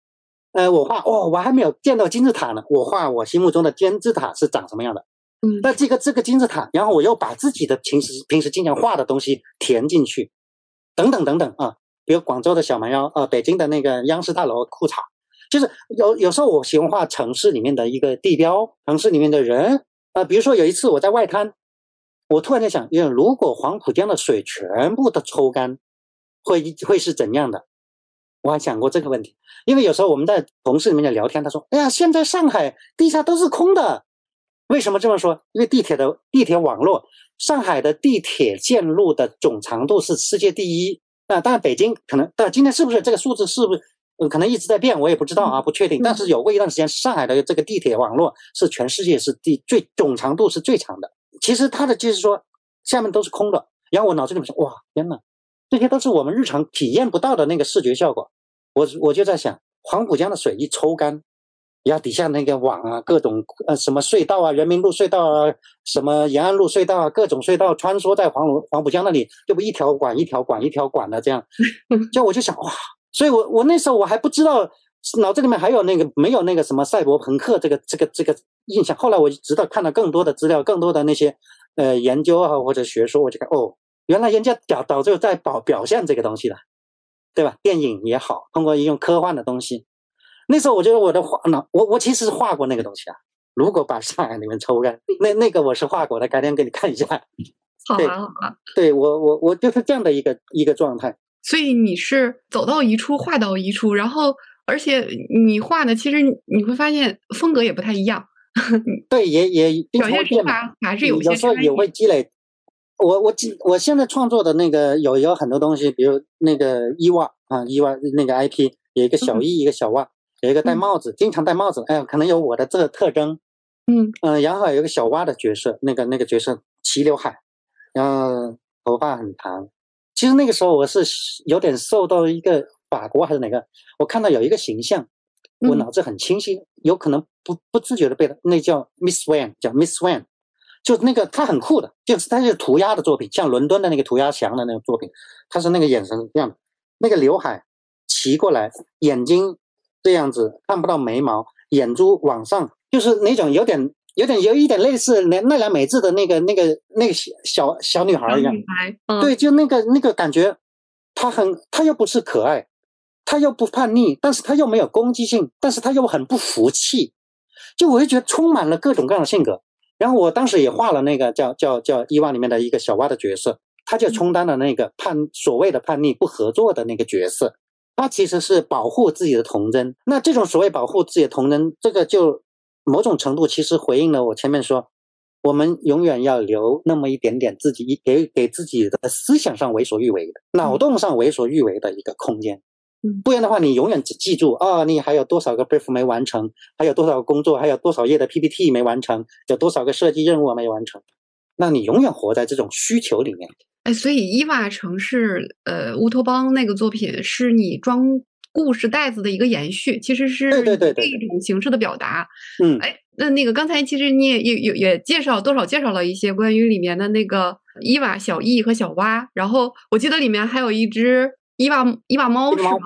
呃，我画哦，我还没有见到金字塔呢，我画我心目中的金字塔是长什么样的？嗯，那这个这个金字塔，然后我又把自己的平时平时经常画的东西填进去，等等等等啊，比如广州的小蛮腰呃，北京的那个央视大楼裤衩，就是有有时候我喜欢画城市里面的一个地标，城市里面的人啊，比如说有一次我在外滩。我突然在想，因为如果黄浦江的水全部都抽干，会会是怎样的？我还想过这个问题。因为有时候我们在同事里面聊天，他说：“哎呀，现在上海地下都是空的。”为什么这么说？因为地铁的地铁网络，上海的地铁线路的总长度是世界第一。啊，当然北京可能，但今天是不是这个数字是不是可能一直在变？我也不知道啊，不确定。但是有过一段时间，上海的这个地铁网络是全世界是第最总长度是最长的。其实他的就是说，下面都是空的。然后我脑子里面想，哇，天呐，这些都是我们日常体验不到的那个视觉效果。我我就在想，黄浦江的水一抽干，然后底下那个网啊，各种呃什么隧道啊，人民路隧道啊，什么延安路隧道啊，各种隧道穿梭在黄黄浦江那里，就不一条管一条管一条管的这样。就我就想，哇，所以我我那时候我还不知道。脑子里面还有那个没有那个什么赛博朋克这个这个这个印象。后来我直到看到更多的资料，更多的那些呃研究啊或者学说，我就看哦，原来人家导导就在表表现这个东西了。对吧？电影也好，通过用科幻的东西。那时候我觉得我的画呢，我我其实是画过那个东西啊。如果把上海里面抽干，那那个我是画过的，改天给你看一下。好啊好啊，对我我我就是这样的一个一个状态。所以你是走到一处画到一处，然后而且你画的其实你会发现风格也不太一样。对，也也表现手法还是有些时候也会积累。我我我现在创作的那个有有很多东西，比如那个伊娃啊，伊娃那个 IP 有一个小伊，一个小娃，有一个戴帽子，经常戴帽子，哎，可能有我的这个特征。嗯嗯，然后有一个小蛙的角色，那个那个角色齐刘海，然后头发很长。其实那个时候我是有点受到一个法国还是哪个，我看到有一个形象，我脑子很清晰，有可能不不自觉的被他那叫 Miss Wan，叫 Miss Wan。就那个他很酷的，就是他是涂鸦的作品，像伦敦的那个涂鸦墙的那个作品，他是那个眼神是这样的，那个刘海齐过来，眼睛这样子看不到眉毛，眼珠往上，就是那种有点有点有一点类似那奈良美智的那个那个那个小小小女孩一样，对，就那个那个感觉，她很她又不是可爱，她又不叛逆，但是他又没有攻击性，但是他又很不服气，就我就觉得充满了各种各样的性格。然后我当时也画了那个叫叫叫伊万里面的一个小蛙的角色，他就充当了那个叛所谓的叛逆不合作的那个角色，他其实是保护自己的童真。那这种所谓保护自己的童真，这个就某种程度其实回应了我前面说，我们永远要留那么一点点自己给给自己的思想上为所欲为的、脑洞上为所欲为的一个空间。不然的话，你永远只记住啊，你还有多少个 brief 没完成，还有多少个工作，还有多少页的 PPT 没完成，有多少个设计任务没完成，那你永远活在这种需求里面。哎，所以伊娃城市，呃，乌托邦那个作品是你装故事袋子的一个延续，其实是对对对一种形式的表达。嗯，哎，那那个刚才其实你也也也也介绍多少介绍了一些关于里面的那个伊娃、小易和小蛙，然后我记得里面还有一只。伊娃伊娃猫是吗？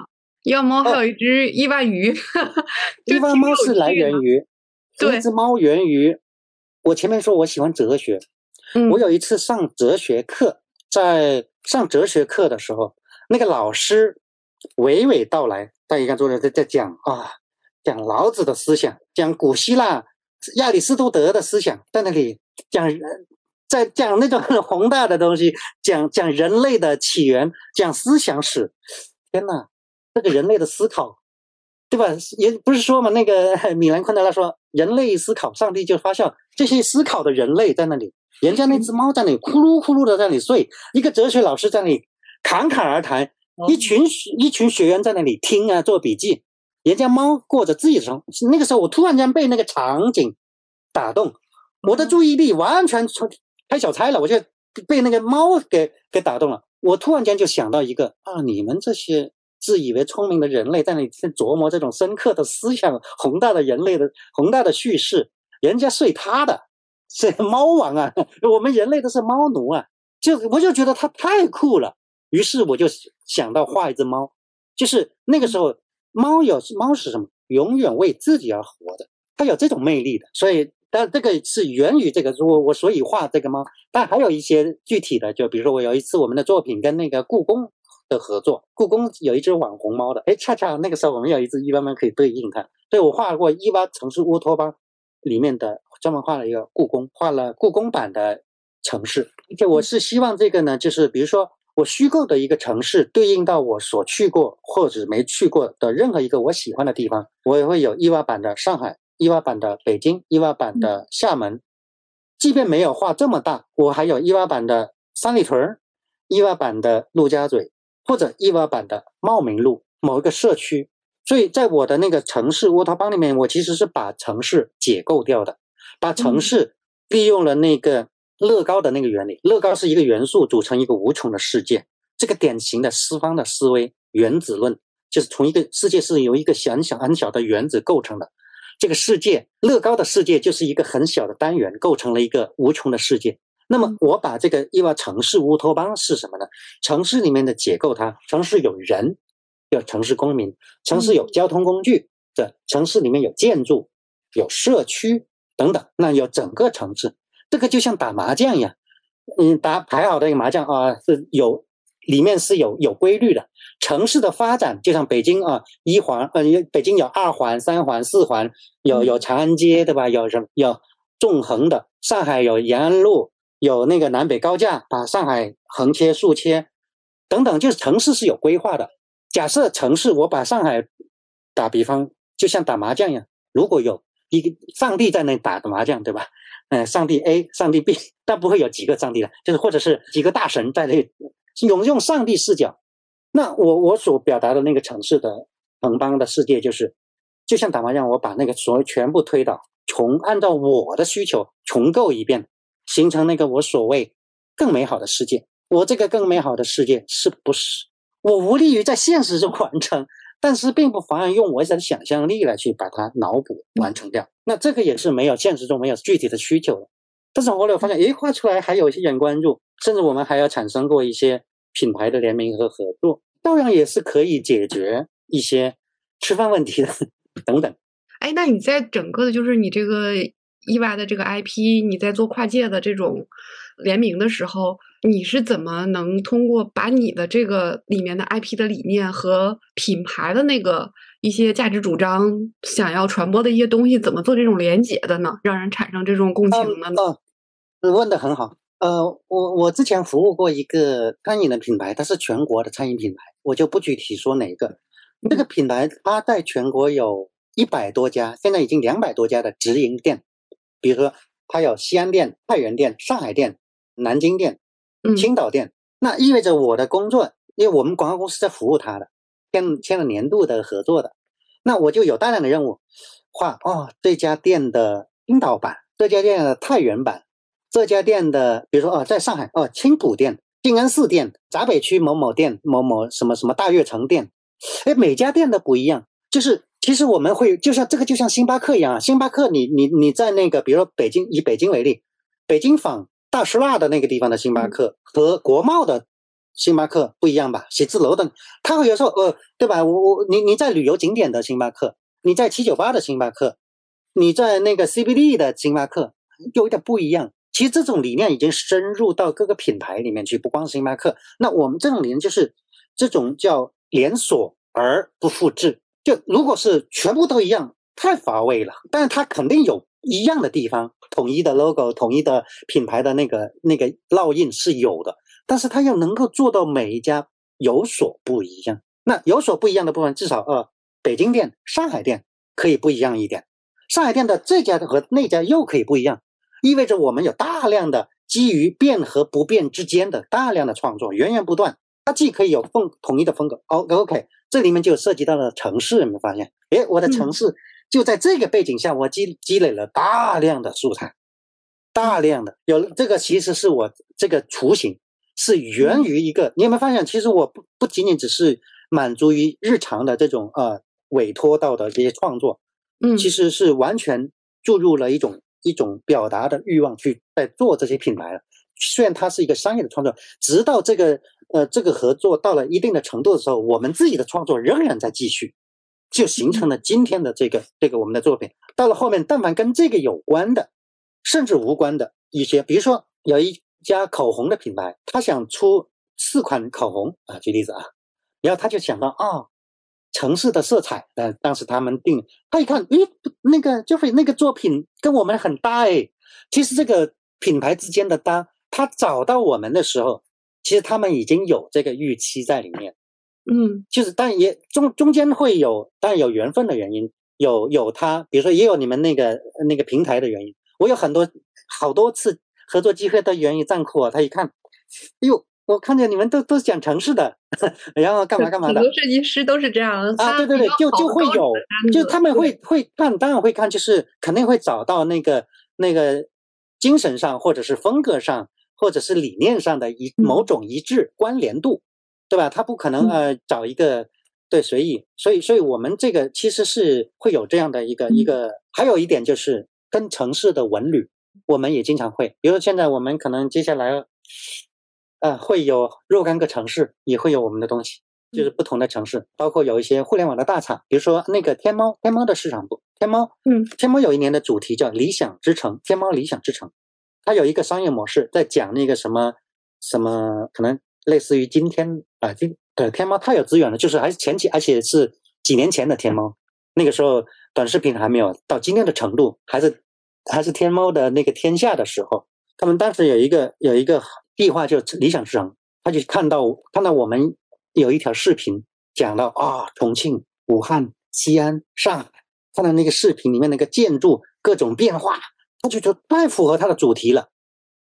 伊娃猫还有一只伊万鱼。伊万猫是来源于，对，一只猫源于我前面说我喜欢哲学。嗯，我有一次上哲学课，在上哲学课的时候，那个老师娓娓道来，在一个桌子在在讲啊，讲老子的思想，讲古希腊亚里士多德的思想，在那里讲人。在讲那种很宏大的东西，讲讲人类的起源，讲思想史。天呐，这个人类的思考，对吧？也不是说嘛，那个 米兰昆德拉说，人类思考，上帝就发笑。这些思考的人类在那里，人家那只猫在那里咕噜咕噜的在那里睡，一个哲学老师在那里侃侃而谈，一群一群学员在那里听啊做笔记，人家猫过着自己的生活。那个时候，我突然间被那个场景打动，我的注意力完全从。开小差了，我就被那个猫给给打动了。我突然间就想到一个啊，你们这些自以为聪明的人类，在那里琢磨这种深刻的思想、宏大的人类的宏大的叙事，人家睡他的，是猫王啊，我们人类都是猫奴啊。就我就觉得他太酷了，于是我就想到画一只猫，就是那个时候猫有猫是什么？永远为自己而活的，它有这种魅力的，所以。但这个是源于这个，我我所以画这个猫，但还有一些具体的，就比如说我有一次我们的作品跟那个故宫的合作，故宫有一只网红猫的，哎，恰恰那个时候我们有一只伊娃猫可以对应它，对我画过伊娃城市乌托邦里面的，专门画了一个故宫，画了故宫版的城市，就我是希望这个呢，就是比如说我虚构的一个城市对应到我所去过或者没去过的任何一个我喜欢的地方，我也会有伊娃版的上海。伊娃版的北京，伊娃版的厦门，即便没有画这么大，我还有伊娃版的三里屯伊娃版的陆家嘴，或者伊娃版的茂名路某一个社区。所以在我的那个城市乌托邦里面，我其实是把城市解构掉的，把城市利用了那个乐高的那个原理。乐高是一个元素组成一个无穷的世界，这个典型的西方的思维原子论，就是从一个世界是由一个很小很小的原子构成的。这个世界，乐高的世界就是一个很小的单元，构成了一个无穷的世界。那么，我把这个一挖城市乌托邦是什么呢？城市里面的结构，它城市有人，有城市公民，城市有交通工具，这城市里面有建筑，有社区等等。那有整个城市，这个就像打麻将一样，嗯，打排好的一个麻将啊，是有里面是有有规律的。城市的发展，就像北京啊，一环，呃，北京有二环、三环、四环，有有长安街，对吧？有什有纵横的，上海有延安路，有那个南北高架，把上海横切、竖切，等等，就是城市是有规划的。假设城市，我把上海打比方，就像打麻将一样，如果有一个上帝在那打的麻将，对吧？嗯，上帝 A，上帝 B，但不会有几个上帝了，就是或者是几个大神在那用用上帝视角。那我我所表达的那个城市的城邦的世界，就是就像打麻将，我把那个所有全部推倒，重按照我的需求重构一遍，形成那个我所谓更美好的世界。我这个更美好的世界是不是我无利于在现实中 完成？但是并不妨碍用我的想象力来去把它脑补完成掉。那这个也是没有现实中没有具体的需求的。但是后来我发现，诶，画出来还有一些人关注，甚至我们还要产生过一些。品牌的联名和合作，照样也是可以解决一些吃饭问题的等等。哎，那你在整个的，就是你这个意外的这个 IP，你在做跨界的这种联名的时候，你是怎么能通过把你的这个里面的 IP 的理念和品牌的那个一些价值主张，想要传播的一些东西，怎么做这种连结的呢？让人产生这种共情的呢？问的很好。呃，我我之前服务过一个餐饮的品牌，它是全国的餐饮品牌，我就不具体说哪个。这个品牌它在全国有一百多家，现在已经两百多家的直营店。比如说，它有西安店、太原店、上海店、南京店、青岛店。那意味着我的工作，因为我们广告公司在服务它的，签签了年度的合作的，那我就有大量的任务，画哦这家店的青岛版，这家店的太原版。这家店的，比如说哦，在上海哦，青浦店、静安寺店、闸北区某某店、某某什么什么大悦城店，哎，每家店的不一样。就是其实我们会，就像这个，就像星巴克一样啊。星巴克，你你你在那个，比如说北京，以北京为例，北京坊大石蜡的那个地方的星巴克和国贸的星巴克不一样吧？写字楼的，它会有时候呃，对吧？我我你你在旅游景点的星巴克，你在七九八的星巴克，你在那个 CBD 的星巴克，有一点不一样。其实这种理念已经深入到各个品牌里面去，不光是星巴克。那我们这种理念就是这种叫连锁而不复制。就如果是全部都一样，太乏味了。但是它肯定有一样的地方，统一的 logo、统一的品牌的那个那个烙印是有的。但是它要能够做到每一家有所不一样。那有所不一样的部分，至少呃，北京店、上海店可以不一样一点。上海店的这家和那家又可以不一样。意味着我们有大量的基于变和不变之间的大量的创作，源源不断。它既可以有风统一的风格，O OK，这里面就涉及到了城市，有没有发现？哎，我的城市就在这个背景下，我积积累了大量的素材，大量的有这个其实是我这个雏形是源于一个，你有没有发现？其实我不不仅仅只是满足于日常的这种呃委托到的这些创作，嗯，其实是完全注入了一种。一种表达的欲望去在做这些品牌了，虽然它是一个商业的创作，直到这个呃这个合作到了一定的程度的时候，我们自己的创作仍然在继续，就形成了今天的这个这个我们的作品。到了后面，但凡跟这个有关的，甚至无关的一些，比如说有一家口红的品牌，他想出四款口红啊，举例子啊，然后他就想到啊。城市的色彩，呃，当时他们定，他一看，咦，那个就会那个作品跟我们很搭诶。其实这个品牌之间的搭，他找到我们的时候，其实他们已经有这个预期在里面。嗯，就是但也中中间会有，但有缘分的原因，有有他，比如说也有你们那个那个平台的原因。我有很多好多次合作机会都源于站库啊，他一看，哎呦。我看见你们都都是讲城市的，然后干嘛干嘛的。很多设计师都是这样啊，对对对，就就会有，就他们会会看，当然会看，就是肯定会找到那个那个精神上，或者是风格上，或者是理念上的一某种一致关联度，对吧？他不可能呃找一个对随意，所以所以我们这个其实是会有这样的一个一个，还有一点就是跟城市的文旅，我们也经常会，比如现在我们可能接下来。呃，会有若干个城市也会有我们的东西，就是不同的城市，包括有一些互联网的大厂，比如说那个天猫，天猫的市场部，天猫，嗯，天猫有一年的主题叫理想之城，天猫理想之城，它有一个商业模式，在讲那个什么什么，可能类似于今天啊，今对，天猫太有资源了，就是还是前期，而且是几年前的天猫，那个时候短视频还没有到今天的程度，还是还是天猫的那个天下的时候，他们当时有一个有一个计划，就理想市场，他就看到看到我们有一条视频讲到啊，重庆、武汉、西安、上海，看到那个视频里面那个建筑各种变化，他就觉得太符合他的主题了。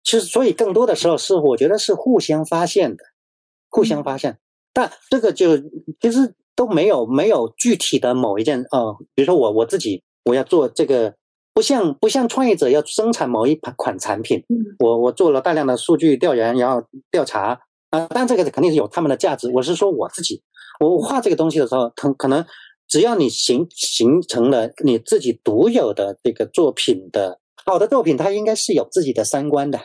其实，所以更多的时候是我觉得是互相发现的，互相发现。但这个就其实都没有没有具体的某一件呃，比如说我我自己我要做这个，不像不像创业者要生产某一款产品，我我做了大量的数据调研，然后调查啊，但这个肯定是有他们的价值。我是说我自己，我画这个东西的时候，可可能只要你形形成了你自己独有的这个作品的好的作品，它应该是有自己的三观的。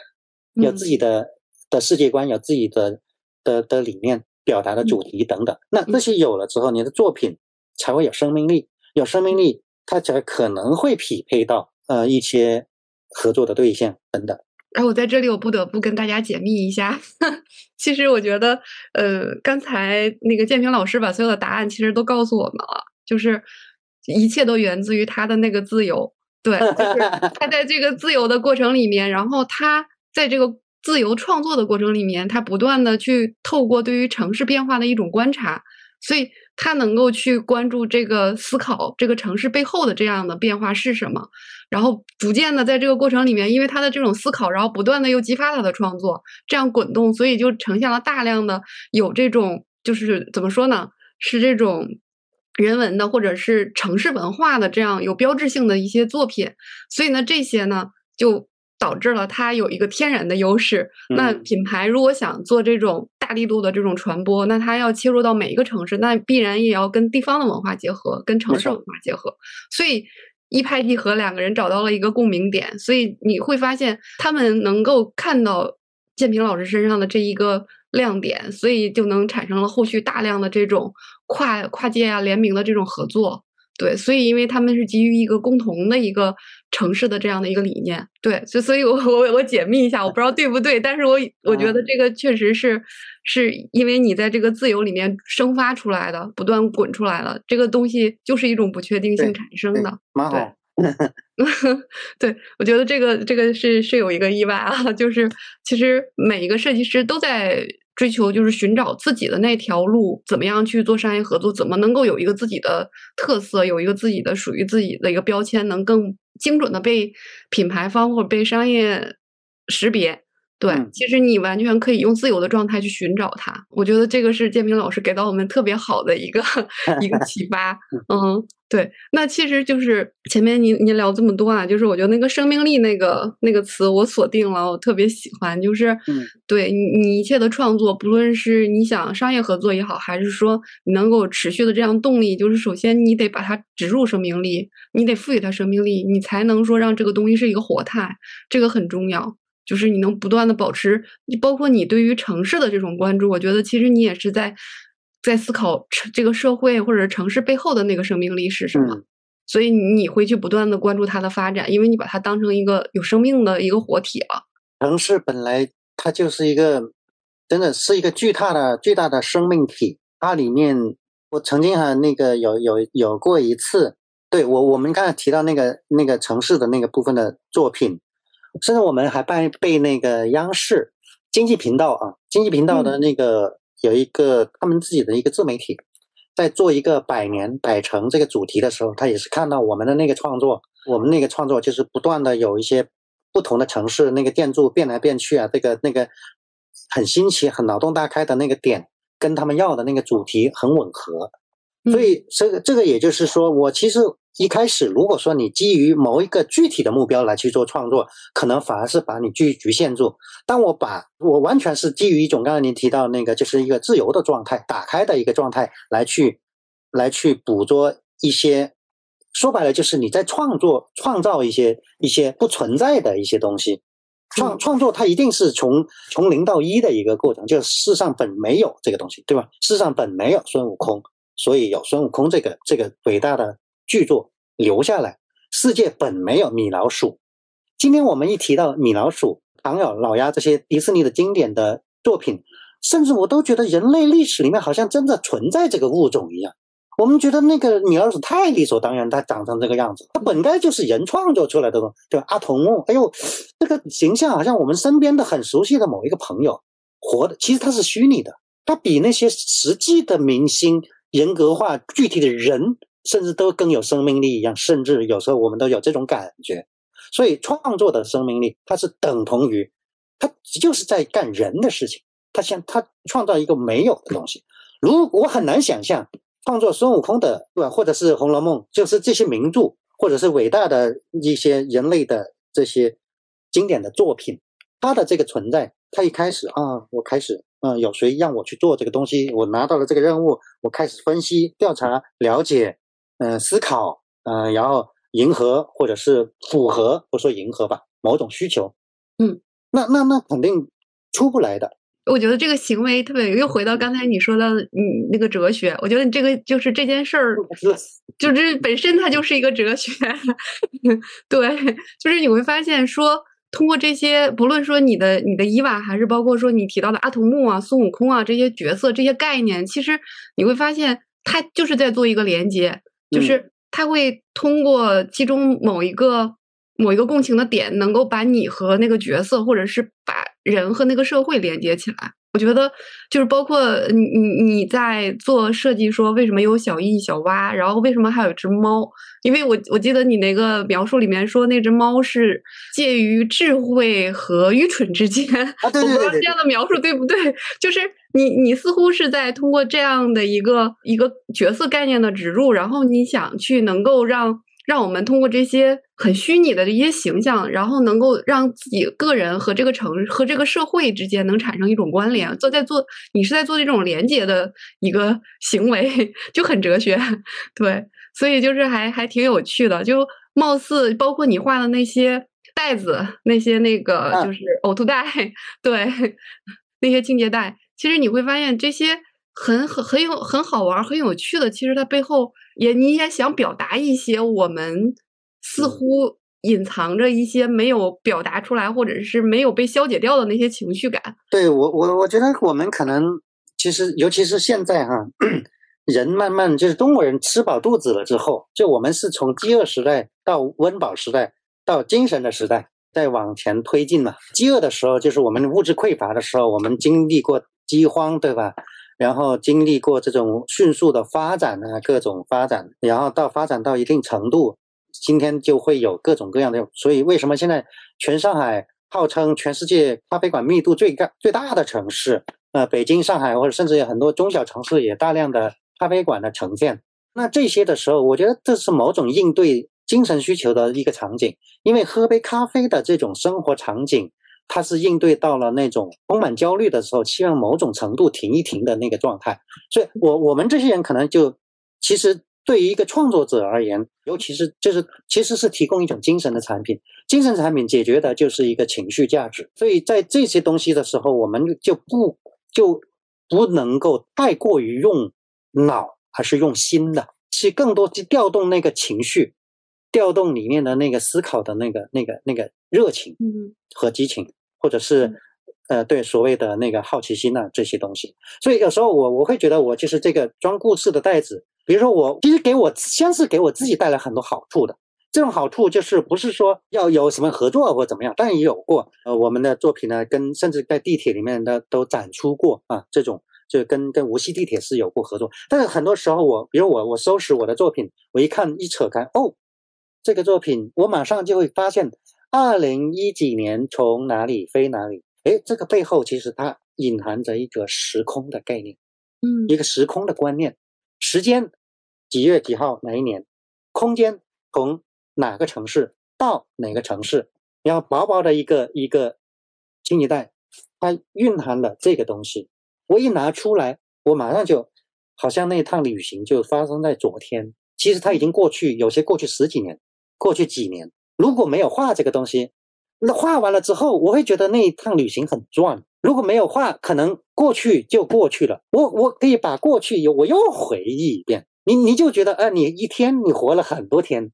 有自己的的世界观，有自己的的的理念，表达的主题等等。那这些有了之后，你的作品才会有生命力。有生命力，它才可能会匹配到呃一些合作的对象等等。然后我在这里，我不得不跟大家解密一下。其实我觉得，呃，刚才那个建平老师把所有的答案其实都告诉我们了，就是一切都源自于他的那个自由。对，就是 他在这个自由的过程里面，然后他。在这个自由创作的过程里面，他不断的去透过对于城市变化的一种观察，所以他能够去关注这个思考这个城市背后的这样的变化是什么，然后逐渐的在这个过程里面，因为他的这种思考，然后不断的又激发他的创作，这样滚动，所以就呈现了大量的有这种就是怎么说呢，是这种人文的或者是城市文化的这样有标志性的一些作品，所以呢，这些呢就。导致了它有一个天然的优势。那品牌如果想做这种大力度的这种传播，那它要切入到每一个城市，那必然也要跟地方的文化结合，跟城市文化结合。所以一拍即合，两个人找到了一个共鸣点。所以你会发现，他们能够看到建平老师身上的这一个亮点，所以就能产生了后续大量的这种跨跨界啊、联名的这种合作。对，所以因为他们是基于一个共同的一个城市的这样的一个理念，对，所所以，我我我解密一下，我不知道对不对，但是我我觉得这个确实是，是因为你在这个自由里面生发出来的，不断滚出来的，这个东西就是一种不确定性产生的，蛮好。对，我觉得这个这个是是有一个意外啊，就是其实每一个设计师都在。追求就是寻找自己的那条路，怎么样去做商业合作？怎么能够有一个自己的特色，有一个自己的属于自己的一个标签，能更精准的被品牌方或者被商业识别？对，其实你完全可以用自由的状态去寻找它。我觉得这个是建平老师给到我们特别好的一个 一个启发。嗯。对，那其实就是前面您您聊这么多啊，就是我觉得那个生命力那个那个词我锁定了，我特别喜欢，就是嗯，对你你一切的创作，不论是你想商业合作也好，还是说你能够持续的这样动力，就是首先你得把它植入生命力，你得赋予它生命力，你才能说让这个东西是一个活态，这个很重要，就是你能不断的保持，你包括你对于城市的这种关注，我觉得其实你也是在。在思考这个社会或者城市背后的那个生命力是什么，所以你会去不断的关注它的发展，因为你把它当成一个有生命的一个活体了。城市本来它就是一个，真的是一个巨大的巨大的生命体。它里面，我曾经还那个有有有过一次，对我我们刚才提到那个那个城市的那个部分的作品，甚至我们还被被那个央视经济频道啊，经济频道的那个。有一个他们自己的一个自媒体，在做一个百年百城这个主题的时候，他也是看到我们的那个创作，我们那个创作就是不断的有一些不同的城市那个建筑变来变去啊，这个那个很新奇、很脑洞大开的那个点，跟他们要的那个主题很吻合，所以这个这个也就是说，我其实。一开始，如果说你基于某一个具体的目标来去做创作，可能反而是把你局局限住。当我把我完全是基于一种刚才您提到那个，就是一个自由的状态、打开的一个状态来去来去捕捉一些，说白了就是你在创作、创造一些一些不存在的一些东西。创创作它一定是从从零到一的一个过程，就是世上本没有这个东西，对吧？世上本没有孙悟空，所以有孙悟空这个这个伟大的。剧作留下来，世界本没有米老鼠。今天我们一提到米老鼠、唐老鸭这些迪士尼的经典的作品，甚至我都觉得人类历史里面好像真的存在这个物种一样。我们觉得那个米老鼠太理所当然，它长成这个样子，它本该就是人创作出来的，对吧？阿童木，哎呦，这个形象好像我们身边的很熟悉的某一个朋友，活的，其实他是虚拟的，他比那些实际的明星人格化具体的人，甚至都更有生命力一样，甚至有时候我们都有这种感觉。所以创作的生命力，它是等同于，它就是在干人的事情，他像他创造一个没有的东西。如我很难想象。创作孙悟空的，对吧？或者是《红楼梦》，就是这些名著，或者是伟大的一些人类的这些经典的作品，它的这个存在，它一开始啊，我开始，嗯，有谁让我去做这个东西？我拿到了这个任务，我开始分析、调查、了解，嗯，思考，嗯，然后迎合或者是符合，不说迎合吧，某种需求，嗯，那那那肯定出不来的。我觉得这个行为特别，又回到刚才你说的，嗯，那个哲学。我觉得你这个就是这件事儿，就是本身它就是一个哲学。对，就是你会发现说，通过这些，不论说你的你的伊娃，还是包括说你提到的阿童木啊、孙悟空啊这些角色、这些概念，其实你会发现，它就是在做一个连接，就是他会通过其中某一个某一个共情的点，能够把你和那个角色，或者是把。人和那个社会连接起来，我觉得就是包括你你你在做设计，说为什么有小易小蛙，然后为什么还有一只猫？因为我我记得你那个描述里面说那只猫是介于智慧和愚蠢之间。啊，对对对，这样的描述对不对？就是你你似乎是在通过这样的一个一个角色概念的植入，然后你想去能够让。让我们通过这些很虚拟的这些形象，然后能够让自己个人和这个城和这个社会之间能产生一种关联，做在做你是在做这种连接的一个行为，就很哲学，对，所以就是还还挺有趣的，就貌似包括你画的那些袋子，那些那个就是 呕吐袋，对，那些清洁袋，其实你会发现这些。很很很有很好玩很有趣的，其实它背后也你也想表达一些我们似乎隐藏着一些没有表达出来，或者是没有被消解掉的那些情绪感。对我我我觉得我们可能其实尤其是现在哈，人慢慢就是中国人吃饱肚子了之后，就我们是从饥饿时代到温饱时代到精神的时代再往前推进嘛。饥饿的时候就是我们物质匮乏的时候，我们经历过饥荒，对吧？然后经历过这种迅速的发展啊，各种发展，然后到发展到一定程度，今天就会有各种各样的。所以为什么现在全上海号称全世界咖啡馆密度最大最大的城市？呃，北京、上海或者甚至有很多中小城市也大量的咖啡馆的呈现。那这些的时候，我觉得这是某种应对精神需求的一个场景，因为喝杯咖啡的这种生活场景。他是应对到了那种充满焦虑的时候，希望某种程度停一停的那个状态。所以，我我们这些人可能就，其实对于一个创作者而言，尤其是就是其实是提供一种精神的产品，精神产品解决的就是一个情绪价值。所以在这些东西的时候，我们就不就不能够太过于用脑，而是用心的，去更多去调动那个情绪，调动里面的那个思考的那个那个那个热情，嗯，和激情。或者是，呃，对所谓的那个好奇心呐这些东西，所以有时候我我会觉得我就是这个装故事的袋子，比如说我其实给我先是给我自己带来很多好处的，这种好处就是不是说要有什么合作或怎么样，但也有过，呃，我们的作品呢跟甚至在地铁里面的都展出过啊，这种就跟跟无锡地铁是有过合作，但是很多时候我比如我我收拾我的作品，我一看一扯开，哦，这个作品我马上就会发现。二零一几年从哪里飞哪里？哎，这个背后其实它隐含着一个时空的概念，嗯，一个时空的观念。时间几月几号哪一年？空间从哪个城市到哪个城市？然后薄薄的一个一个清洁袋，它蕴含了这个东西。我一拿出来，我马上就好像那趟旅行就发生在昨天。其实它已经过去，有些过去十几年，过去几年。如果没有画这个东西，那画完了之后，我会觉得那一趟旅行很赚。如果没有画，可能过去就过去了。我我可以把过去又我又回忆一遍。你你就觉得，啊，你一天你活了很多天，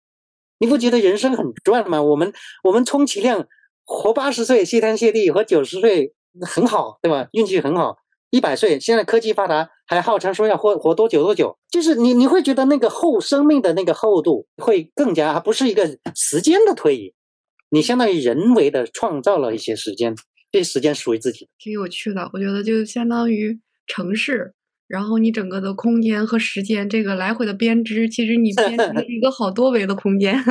你不觉得人生很赚吗？我们我们充其量活八十岁，谢天谢地，活九十岁很好，对吧？运气很好。一百岁，现在科技发达，还号称说要活活多久多久，就是你你会觉得那个厚生命的那个厚度会更加，而不是一个时间的推移，你相当于人为的创造了一些时间，这时间属于自己。挺有趣的，我觉得就相当于城市，然后你整个的空间和时间这个来回的编织，其实你 编织一个好多维的空间，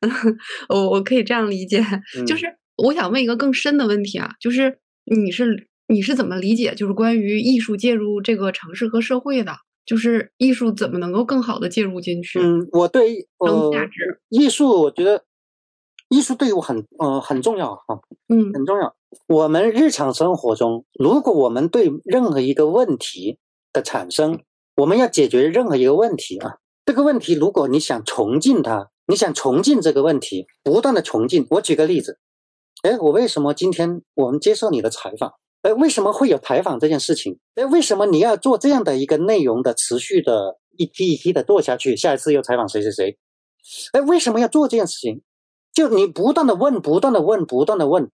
我我可以这样理解。就是我想问一个更深的问题啊，就是你是。你是怎么理解，就是关于艺术介入这个城市和社会的？就是艺术怎么能够更好的介入进去？嗯，我对呃艺术，我觉得艺术对于我很呃很重要哈，嗯，很重要。我们日常生活中，如果我们对任何一个问题的产生，我们要解决任何一个问题啊，这个问题如果你想重进它，你想重进这个问题，不断的重进。我举个例子，哎，我为什么今天我们接受你的采访？哎，为什么会有采访这件事情？哎，为什么你要做这样的一个内容的持续的一批一批的做下去？下一次又采访谁谁谁？哎，为什么要做这件事情？就你不断的问，不断的问，不断的问，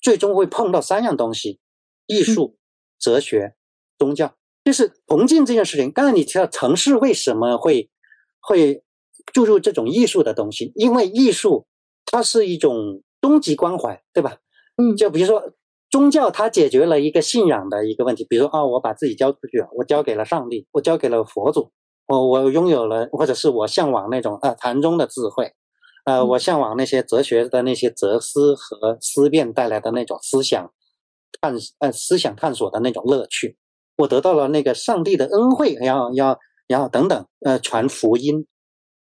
最终会碰到三样东西：艺术、哲学、宗教。就是重进这件事情。刚才你提到城市为什么会会注入这种艺术的东西？因为艺术它是一种终极关怀，对吧？嗯，就比如说。宗教它解决了一个信仰的一个问题，比如说啊，我把自己交出去了，我交给了上帝，我交给了佛祖，我我拥有了，或者是我向往那种啊禅宗的智慧，呃，我向往那些哲学的那些哲思和思辨带来的那种思想探呃思想探索的那种乐趣，我得到了那个上帝的恩惠，然后要然后等等呃传福音，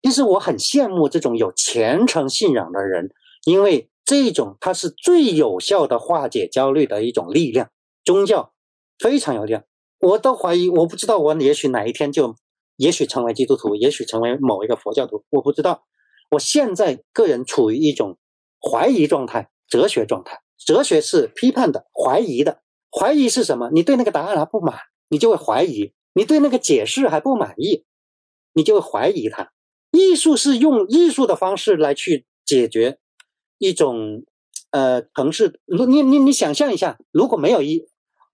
其实我很羡慕这种有虔诚信仰的人，因为。这种它是最有效的化解焦虑的一种力量，宗教非常有力量。我都怀疑，我不知道我也许哪一天就，也许成为基督徒，也许成为某一个佛教徒，我不知道。我现在个人处于一种怀疑状态，哲学状态。哲学是批判的、怀疑的。怀疑是什么？你对那个答案还不满，你就会怀疑；你对那个解释还不满意，你就会怀疑它。艺术是用艺术的方式来去解决。一种，呃，城市，如你你你想象一下，如果没有艺，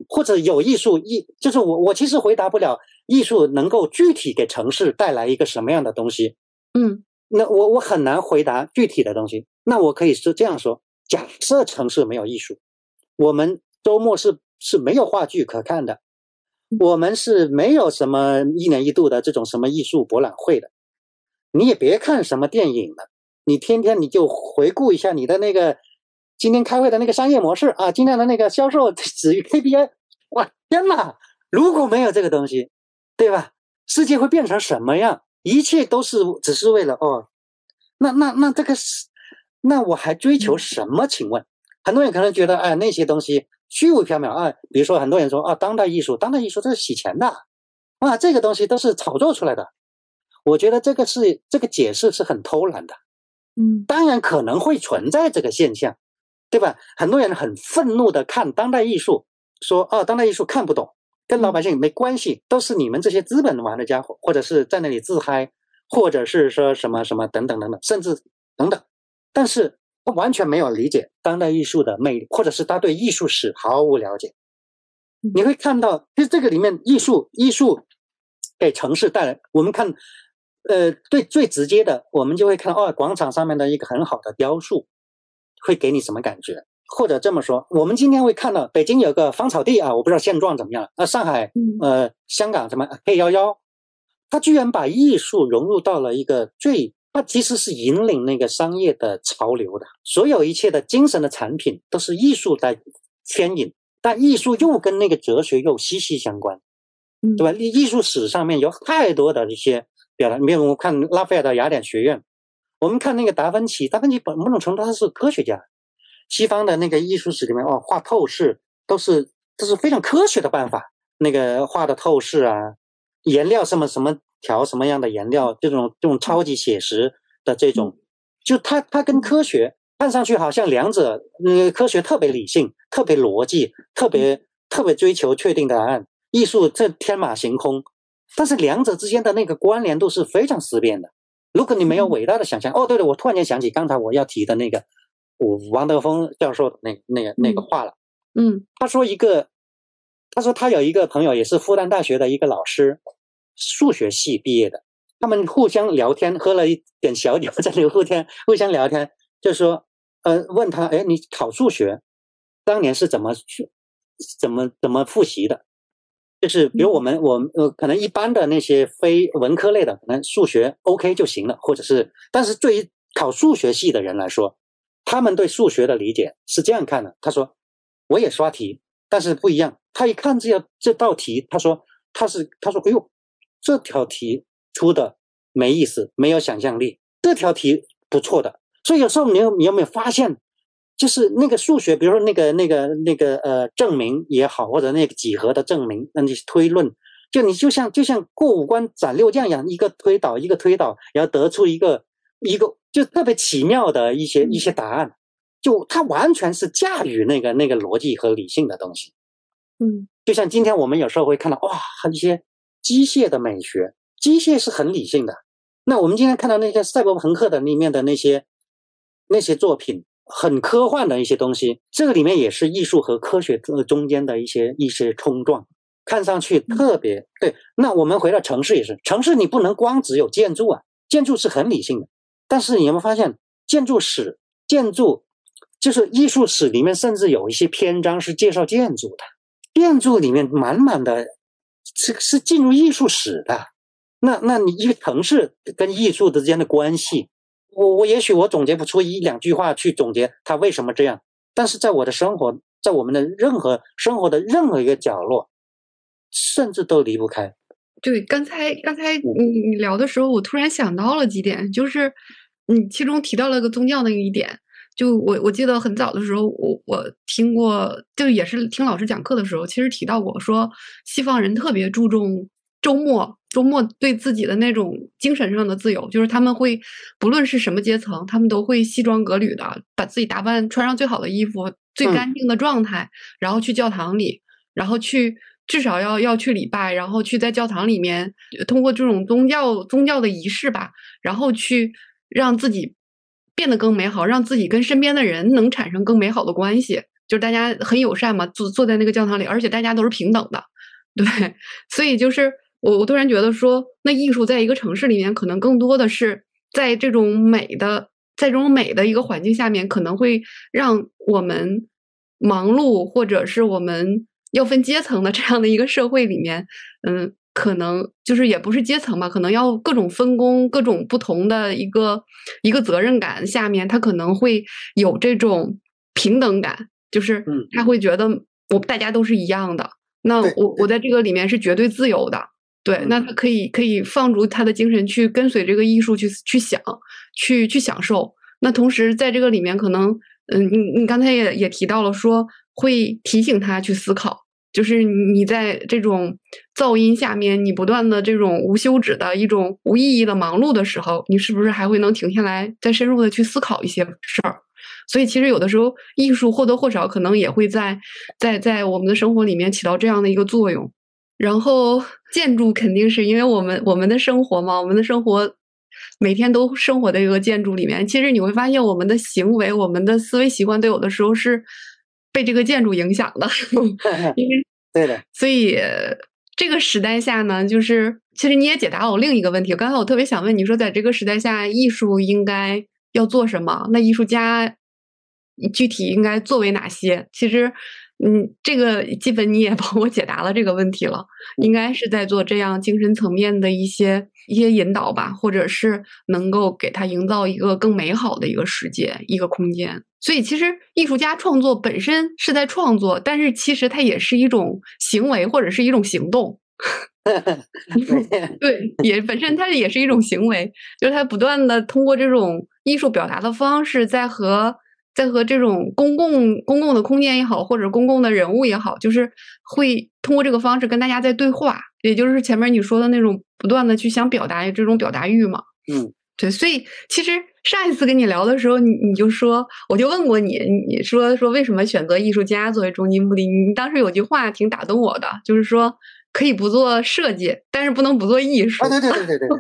或者有艺术艺，就是我我其实回答不了艺术能够具体给城市带来一个什么样的东西，嗯，那我我很难回答具体的东西。那我可以是这样说：假设城市没有艺术，我们周末是是没有话剧可看的，我们是没有什么一年一度的这种什么艺术博览会的，你也别看什么电影了。你天天你就回顾一下你的那个今天开会的那个商业模式啊，今天的那个销售止于 KPI，哇天哪！如果没有这个东西，对吧？世界会变成什么样？一切都是只是为了哦，那那那这个是，那我还追求什么？请问，很多人可能觉得哎那些东西虚无缥缈啊，比如说很多人说啊当代艺术，当代艺术这是洗钱的，啊这个东西都是炒作出来的。我觉得这个是这个解释是很偷懒的。嗯，当然可能会存在这个现象，对吧？很多人很愤怒的看当代艺术，说哦，当代艺术看不懂，跟老百姓没关系，都是你们这些资本玩的家伙，或者是在那里自嗨，或者是说什么什么等等等等，甚至等等。但是他完全没有理解当代艺术的魅力，或者是他对艺术史毫无了解。你会看到，其实这个里面艺术艺术给城市带来，我们看。呃，对，最直接的，我们就会看哦，广场上面的一个很好的雕塑，会给你什么感觉？或者这么说，我们今天会看到北京有个芳草地啊，我不知道现状怎么样。那上海，呃，香港什么 K 幺幺，他居然把艺术融入到了一个最，它其实是引领那个商业的潮流的，所有一切的精神的产品都是艺术在牵引，但艺术又跟那个哲学又息息相关，对吧？艺艺术史上面有太多的一些。表达，没有我们看拉斐尔的雅典学院，我们看那个达芬奇，达芬奇本某种程度他是科学家。西方的那个艺术史里面，哦，画透视都是都是非常科学的办法，那个画的透视啊，颜料什么什么调什么样的颜料，这种这种超级写实的这种，就它它跟科学看上去好像两者，呃，科学特别理性，特别逻辑，特别特别追求确定答案，艺术这天马行空。但是两者之间的那个关联度是非常思辨的。如果你没有伟大的想象，哦，对了，我突然间想起刚才我要提的那个，王德峰教授的那那个那个话了。嗯，他说一个他说他有一个朋友也是复旦大学的一个老师，数学系毕业的。他们互相聊天，喝了一点小酒，在那互天 互相聊天，就说，呃，问他，哎，你考数学，当年是怎么去，怎么怎么复习的？就是比如我们我呃，可能一般的那些非文科类的，可能数学 OK 就行了，或者是，但是对于考数学系的人来说，他们对数学的理解是这样看的。他说，我也刷题，但是不一样。他一看这这道题，他说他是他说，哎呦，这条题。出的没意思，没有想象力。这条题不错的，所以有时候你有你有没有发现，就是那个数学，比如说那个那个那个呃证明也好，或者那个几何的证明，那你推论，就你就像就像过五关斩六将一样，一个推导一个推导，然后得出一个一个就特别奇妙的一些一些答案，就它完全是驾驭那个那个逻辑和理性的东西。嗯，就像今天我们有时候会看到哇，一些机械的美学。机械是很理性的，那我们今天看到那些赛博朋克的里面的那些那些作品，很科幻的一些东西，这个里面也是艺术和科学中间的一些一些冲撞，看上去特别对。那我们回到城市也是，城市你不能光只有建筑啊，建筑是很理性的，但是你有没有发现，建筑史、建筑就是艺术史里面，甚至有一些篇章是介绍建筑的，建筑里面满满的是是进入艺术史的。那，那你一个城市跟艺术之间的关系，我我也许我总结不出一两句话去总结他为什么这样，但是在我的生活，在我们的任何生活的任何一个角落，甚至都离不开。对，刚才刚才你你聊的时候，我突然想到了几点，就是你其中提到了个宗教的一点，就我我记得很早的时候，我我听过，就也是听老师讲课的时候，其实提到过，说西方人特别注重。周末，周末对自己的那种精神上的自由，就是他们会不论是什么阶层，他们都会西装革履的，把自己打扮穿上最好的衣服，最干净的状态，然后去教堂里，然后去至少要要去礼拜，然后去在教堂里面通过这种宗教宗教的仪式吧，然后去让自己变得更美好，让自己跟身边的人能产生更美好的关系，就是大家很友善嘛，坐坐在那个教堂里，而且大家都是平等的，对，所以就是。我我突然觉得说，那艺术在一个城市里面，可能更多的是在这种美的，在这种美的一个环境下面，可能会让我们忙碌，或者是我们要分阶层的 这样的一个社会里面，嗯，可能就是也不是阶层吧，可能要各种分工，各种不同的一个一个责任感下面，他可能会有这种平等感，就是他会觉得我大家都是一样的，那我我在这个里面是绝对自由的。对，那他可以可以放逐他的精神去跟随这个艺术去去想，去去享受。那同时在这个里面，可能嗯，你你刚才也也提到了，说会提醒他去思考，就是你在这种噪音下面，你不断的这种无休止的一种无意义的忙碌的时候，你是不是还会能停下来，再深入的去思考一些事儿？所以其实有的时候，艺术或多或少可能也会在在在我们的生活里面起到这样的一个作用。然后建筑肯定是因为我们我们的生活嘛，我们的生活每天都生活在一个建筑里面。其实你会发现，我们的行为、我们的思维习惯都有的时候是被这个建筑影响的。因为 对的，所以这个时代下呢，就是其实你也解答了我另一个问题。刚才我特别想问你说，在这个时代下，艺术应该要做什么？那艺术家具体应该作为哪些？其实。嗯，这个基本你也帮我解答了这个问题了，应该是在做这样精神层面的一些一些引导吧，或者是能够给他营造一个更美好的一个世界、一个空间。所以，其实艺术家创作本身是在创作，但是其实它也是一种行为或者是一种行动。对，也本身它也是一种行为，就是他不断的通过这种艺术表达的方式，在和。在和这种公共公共的空间也好，或者公共的人物也好，就是会通过这个方式跟大家在对话，也就是前面你说的那种不断的去想表达这种表达欲嘛。嗯，对。所以其实上一次跟你聊的时候，你你就说，我就问过你，你说说为什么选择艺术家作为终极目的？你当时有句话挺打动我的，就是说。可以不做设计，但是不能不做艺术。啊，对对对对对对，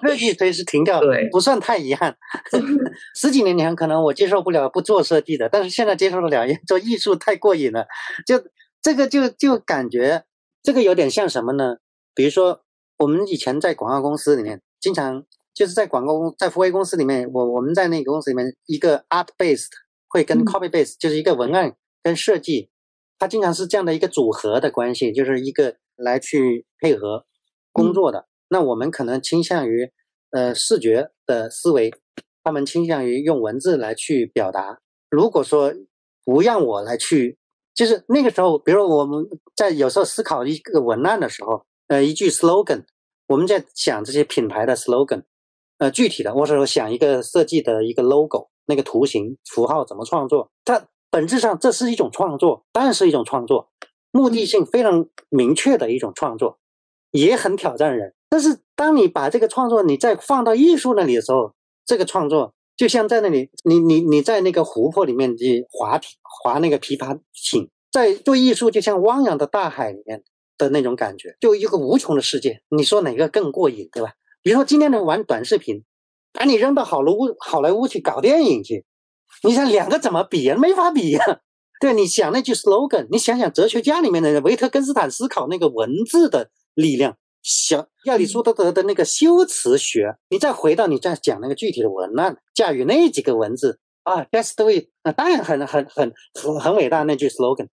设计可以是停掉，不算太遗憾。十几年前可能我接受不了不做设计的，但是现在接受得了，做艺术太过瘾了。就这个就就感觉这个有点像什么呢？比如说我们以前在广告公司里面，经常就是在广告公在福威公司里面，我我们在那个公司里面，一个 art based 会跟 copy based 就是一个文案跟设计，它经常是这样的一个组合的关系，就是一个来去配合工作的。那我们可能倾向于呃视觉的思维，他们倾向于用文字来去表达。如果说不让我来去，就是那个时候，比如我们在有时候思考一个文案的时候，呃，一句 slogan，我们在想这些品牌的 slogan，呃，具体的，或者说想一个设计的一个 logo，那个图形符号怎么创作？它本质上这是一种创作，当然是一种创作，目的性非常明确的一种创作，也很挑战人。但是当你把这个创作你再放到艺术那里的时候，这个创作就像在那里，你你你在那个湖泊里面去划划那个琵琶艇，在做艺术就像汪洋的大海里面的那种感觉，就一个无穷的世界。你说哪个更过瘾，对吧？比如说今天的玩短视频，把你扔到好莱坞好莱坞去搞电影去，你想两个怎么比呀？没法比呀。对，你想那句 slogan，你想想哲学家里面的维特根斯坦思考那个文字的力量。小亚里士多德的那个修辞学，你再回到你再讲那个具体的文案，驾驭那几个文字啊 do it，那当然很很很很很伟大那句 slogan。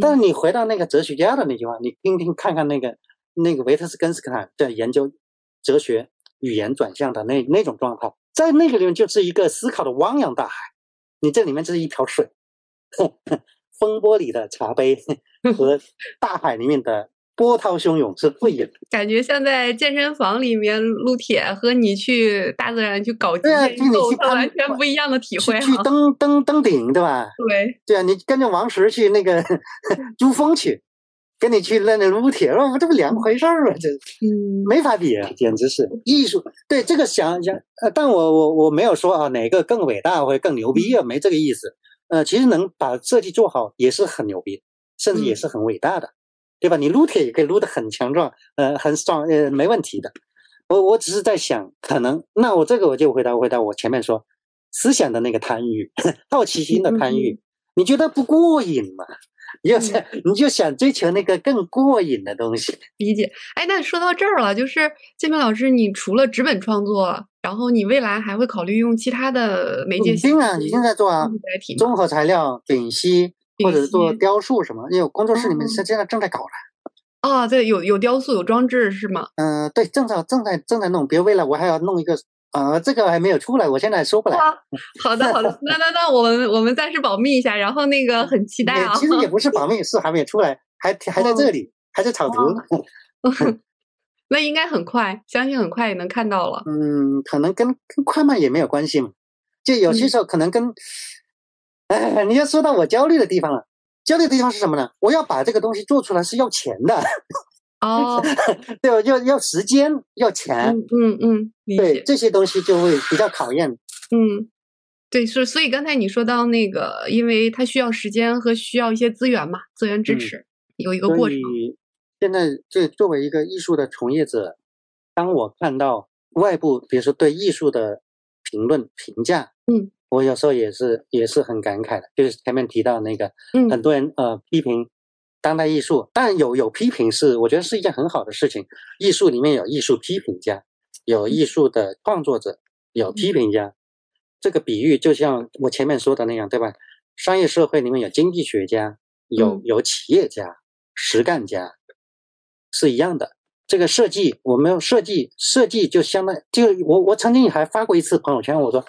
但是你回到那个哲学家的那句话，你听听看看那个那个维特根斯坦在研究哲学语言转向的那那种状态，在那个里面就是一个思考的汪洋大海，你这里面就是一瓢水，风波里的茶杯和大海里面的。波涛汹涌是不一样的，感觉像在健身房里面撸铁，和你去大自然去搞极限运动，完全不一样的体会。去登登登顶，对吧？对，对啊，你跟着王石去那个 珠峰去，跟你去那那撸铁，哦，这不两回事儿吗？这没法比，啊简直是艺术。对这个想想，呃，但我我我没有说啊哪个更伟大或者更牛逼啊，没这个意思。呃，其实能把设计做好也是很牛逼，甚至也是很伟大的。对吧？你撸铁也可以撸得很强壮，呃，很爽，呃，没问题的。我我只是在想，可能那我这个我就回答回答我前面说思想的那个贪欲，好奇心的贪欲，你觉得不过瘾吗？你就想你就想追求那个更过瘾的东西。理解。哎，那说到这儿了，就是建平老师，你除了纸本创作，然后你未来还会考虑用其他的媒介？已经啊，已经在做啊，综合材料、丙烯。或者做雕塑什么？因为工作室里面现现在正在搞了。啊，对，有有雕塑，有装置是吗？嗯，对，正在正在正在弄。别为了我还要弄一个，呃，这个还没有出来，我现在说不来。好的，好的，那那那我们我们暂时保密一下，然后那个很期待啊。其实也不是保密，是还没有出来，还还在这里，还在草图。那应该很快，相信很快也能看到了。嗯，可能跟跟快慢也没有关系嘛，就有些时候可能跟。哎，你要说到我焦虑的地方了。焦虑的地方是什么呢？我要把这个东西做出来是要钱的。哦，对吧？要要时间，要钱。嗯嗯，对这些东西就会比较考验。嗯，对，所所以刚才你说到那个，因为它需要时间和需要一些资源嘛，资源支持有一个过程。现在这作为一个艺术的从业者，当我看到外部，比如说对艺术的评论评价，嗯。我有时候也是也是很感慨的，就是前面提到那个，嗯很多人呃批评当代艺术，但有有批评是我觉得是一件很好的事情。艺术里面有艺术批评家，有艺术的创作者，有批评家。这个比喻就像我前面说的那样，对吧？商业社会里面有经济学家，有有企业家、实干家，是一样的。这个设计，我们设计设计就相当就我我曾经还发过一次朋友圈，我说。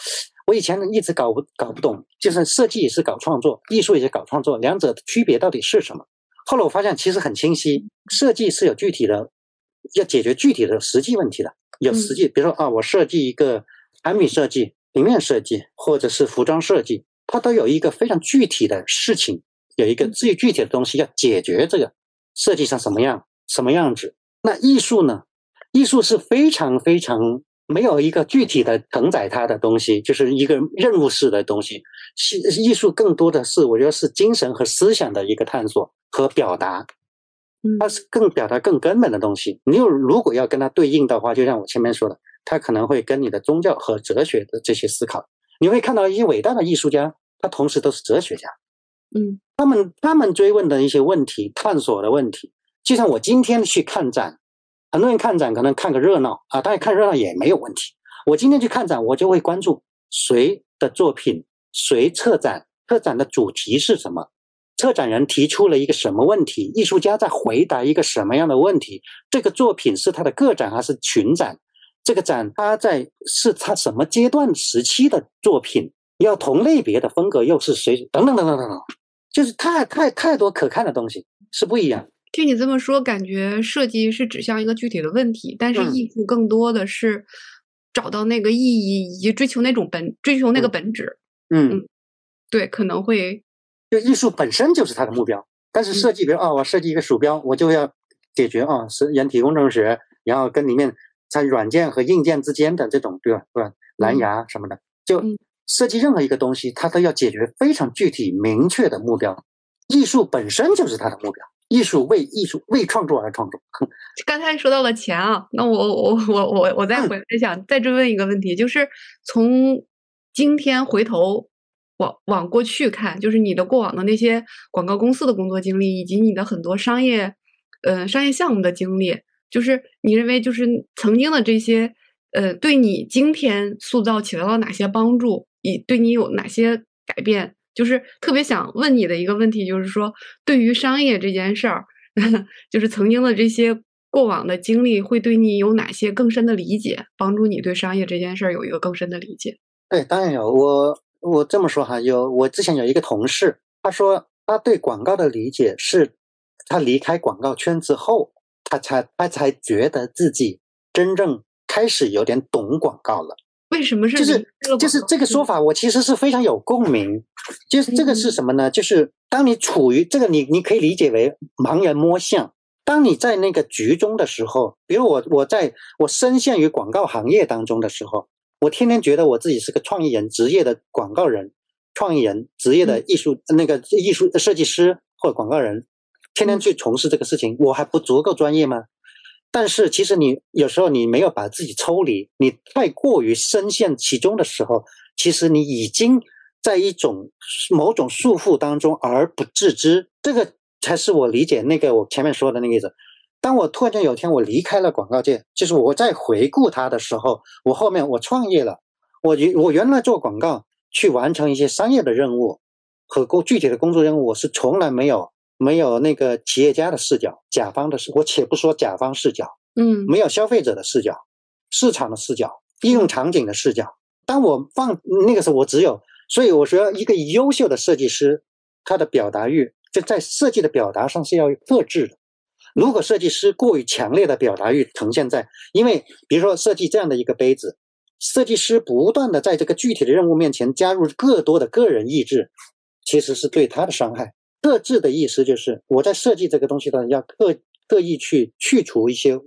我以前一直搞不搞不懂，就是设计也是搞创作，艺术也是搞创作，两者的区别到底是什么？后来我发现其实很清晰，设计是有具体的，要解决具体的实际问题的，有实际，比如说啊，我设计一个产品设计、平面设计或者是服装设计，它都有一个非常具体的事情，有一个最具体的东西要解决这个设计成什么样什么样子。那艺术呢？艺术是非常非常。没有一个具体的承载它的东西，就是一个任务式的东西。艺艺术更多的是，我觉得是精神和思想的一个探索和表达，它是更表达更根本的东西。你有如果要跟它对应的话，就像我前面说的，它可能会跟你的宗教和哲学的这些思考。你会看到一些伟大的艺术家，他同时都是哲学家。嗯，他们他们追问的一些问题、探索的问题，就像我今天去看展，很多人看展可能看个热闹啊，当然看热闹也没有问题。我今天去看展，我就会关注谁的作品，谁策展，策展的主题是什么，策展人提出了一个什么问题，艺术家在回答一个什么样的问题，这个作品是他的个展还是群展？这个展它在是他什么阶段时期的作品？要同类别的风格又是谁？等等等等等等，就是太太太多可看的东西是不一样。听你这么说，感觉设计是指向一个具体的问题，但是艺术更多的是找到那个意义以及追求那种本追求那个本质。嗯，对，可能会就艺术本身就是它的目标，但是设计，比如啊，我设计一个鼠标，我就要解决啊是人体工程学，然后跟里面在软件和硬件之间的这种对吧对吧蓝牙什么的，就。设计任何一个东西，它都要解决非常具体明确的目标。艺术本身就是它的目标，艺术为艺术为创作而创作。刚才说到了钱啊，那我我我我我再回来想再追问一个问题，就是从今天回头往往过去看，就是你的过往的那些广告公司的工作经历，以及你的很多商业呃商业项目的经历，就是你认为就是曾经的这些呃，对你今天塑造起到了哪些帮助？以对你有哪些改变？就是特别想问你的一个问题，就是说，对于商业这件事儿，就是曾经的这些过往的经历，会对你有哪些更深的理解，帮助你对商业这件事儿有一个更深的理解？对，当然有。我我这么说哈，有我之前有一个同事，他说他对广告的理解是，他离开广告圈之后，他才他才觉得自己真正开始有点懂广告了。为什么是就是就是这个说法，我其实是非常有共鸣。就是这个是什么呢？就是当你处于这个，你你可以理解为盲人摸象。当你在那个局中的时候，比如我我在我深陷于广告行业当中的时候，我天天觉得我自己是个创意人，职业的广告人，创意人，职业的艺术那个艺术设计师或广告人，天天去从事这个事情，我还不足够专业吗？但是，其实你有时候你没有把自己抽离，你太过于深陷其中的时候，其实你已经在一种某种束缚当中而不自知。这个才是我理解那个我前面说的那个意思。当我突然间有一天我离开了广告界，就是我在回顾它的时候，我后面我创业了，我原我原来做广告去完成一些商业的任务和工具体的工作任务，我是从来没有。没有那个企业家的视角，甲方的视，我且不说甲方视角，嗯，没有消费者的视角，市场的视角，应用场景的视角。当我放那个时候，我只有，所以我说，一个优秀的设计师，他的表达欲就在设计的表达上是要克制的。如果设计师过于强烈的表达欲呈现在，因为比如说设计这样的一个杯子，设计师不断的在这个具体的任务面前加入更多的个人意志，其实是对他的伤害。克制的意思就是我在设计这个东西的时候要特特意去去除一些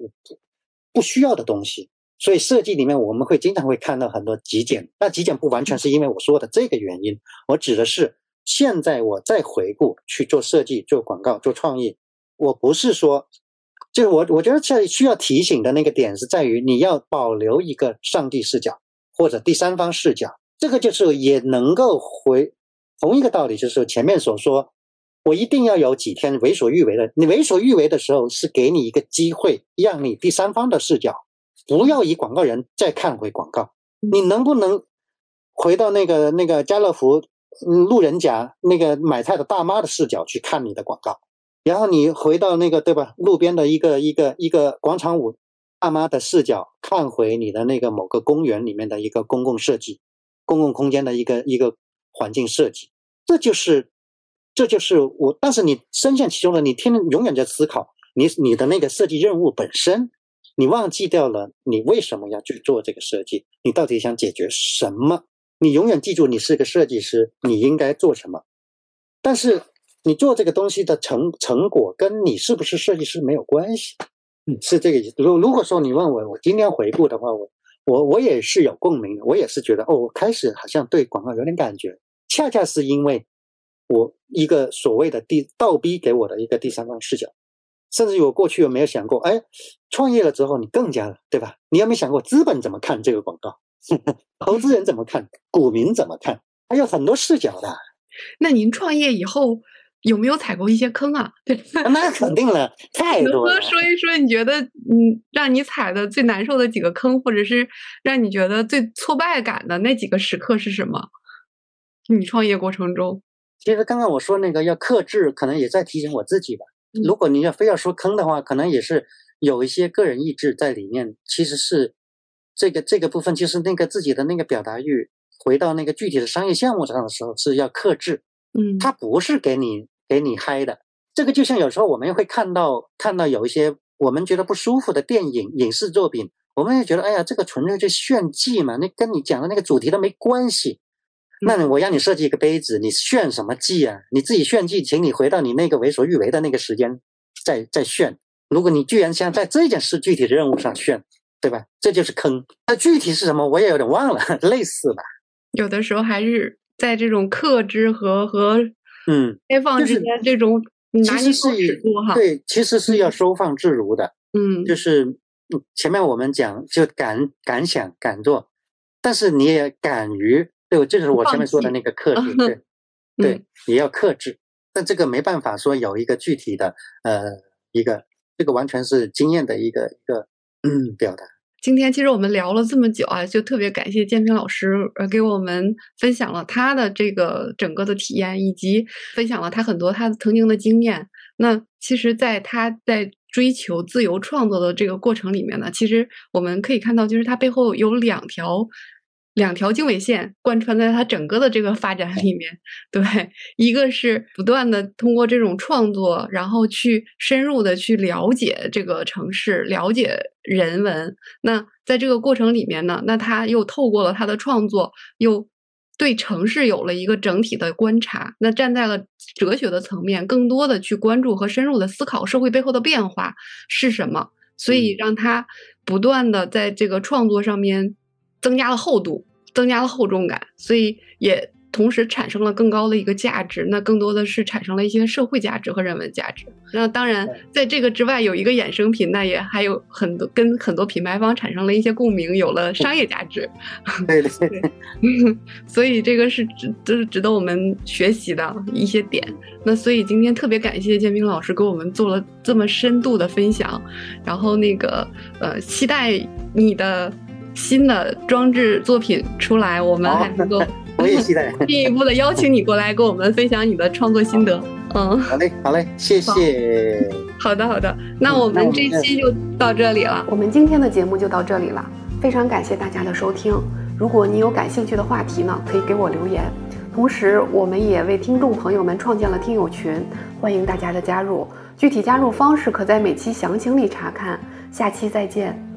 不需要的东西，所以设计里面我们会经常会看到很多极简。那极简不完全是因为我说的这个原因，我指的是现在我再回顾去做设计、做广告、做创意，我不是说，就是我我觉得在需要提醒的那个点是在于你要保留一个上帝视角或者第三方视角，这个就是也能够回同一个道理，就是前面所说。我一定要有几天为所欲为的。你为所欲为的时候，是给你一个机会，让你第三方的视角，不要以广告人再看回广告。你能不能回到那个那个家乐福路人甲那个买菜的大妈的视角去看你的广告？然后你回到那个对吧？路边的一个一个一个广场舞大妈的视角看回你的那个某个公园里面的一个公共设计、公共空间的一个一个环境设计，这就是。这就是我，但是你深陷其中了，你天天永远在思考你你的那个设计任务本身，你忘记掉了你为什么要去做这个设计，你到底想解决什么？你永远记住你是个设计师，你应该做什么。但是你做这个东西的成成果跟你是不是设计师没有关系，嗯，是这个意思。如如果说你问我，我今天回顾的话，我我我也是有共鸣的，我也是觉得哦，我开始好像对广告有点感觉，恰恰是因为。我一个所谓的第倒逼给我的一个第三方视角，甚至于我过去有没有想过，哎，创业了之后你更加了，对吧？你有没有想过资本怎么看这个广告？投资人怎么看？股民怎么看？还有很多视角的。那您创业以后有没有踩过一些坑啊？对，那肯定了，太多了。说一说，你觉得嗯，让你踩的最难受的几个坑，或者是让你觉得最挫败感的那几个时刻是什么？你创业过程中，其实刚刚我说那个要克制，可能也在提醒我自己吧。如果你要非要说坑的话，可能也是有一些个人意志在里面。其实是这个这个部分，就是那个自己的那个表达欲，回到那个具体的商业项目上的时候是要克制。嗯，它不是给你给你嗨的。这个就像有时候我们会看到看到有一些我们觉得不舒服的电影影视作品，我们也觉得哎呀，这个纯粹就炫技嘛，那跟你讲的那个主题都没关系。那我让你设计一个杯子，你炫什么技啊？你自己炫技，请你回到你那个为所欲为的那个时间再再炫。如果你居然想在这件事具体的任务上炫，对吧？这就是坑。那具体是什么，我也有点忘了，类似吧。有的时候还是在这种克制和和嗯开放之间，这种拿捏尺度哈对，其实是要收放自如的。嗯，就是前面我们讲就敢敢想敢做，但是你也敢于。对，这就是我前面说的那个克制，对，对，也要克制。但这个没办法说有一个具体的，呃，一个这个完全是经验的一个一个嗯表达。今天其实我们聊了这么久啊，就特别感谢建平老师呃给我们分享了他的这个整个的体验，以及分享了他很多他曾经的经验。那其实，在他在追求自由创作的这个过程里面呢，其实我们可以看到，就是他背后有两条。两条经纬线贯穿在他整个的这个发展里面，对，一个是不断的通过这种创作，然后去深入的去了解这个城市，了解人文。那在这个过程里面呢，那他又透过了他的创作，又对城市有了一个整体的观察。那站在了哲学的层面，更多的去关注和深入的思考社会背后的变化是什么，所以让他不断的在这个创作上面增加了厚度。增加了厚重感，所以也同时产生了更高的一个价值。那更多的是产生了一些社会价值和人文价值。那当然，在这个之外有一个衍生品，那也还有很多跟很多品牌方产生了一些共鸣，有了商业价值。对对对，所以这个是值，这是值得我们学习的一些点。那所以今天特别感谢建斌老师给我们做了这么深度的分享，然后那个呃，期待你的。新的装置作品出来，我们还能够，我也期待 进一步的邀请你过来跟我们分享你的创作心得。嗯，好嘞，好嘞，谢谢。好的，好的，那我们这期就到这里了。我们今天的节目就到这里了，非常感谢大家的收听。如果你有感兴趣的话题呢，可以给我留言。同时，我们也为听众朋友们创建了听友群，欢迎大家的加入。具体加入方式可在每期详情里查看。下期再见。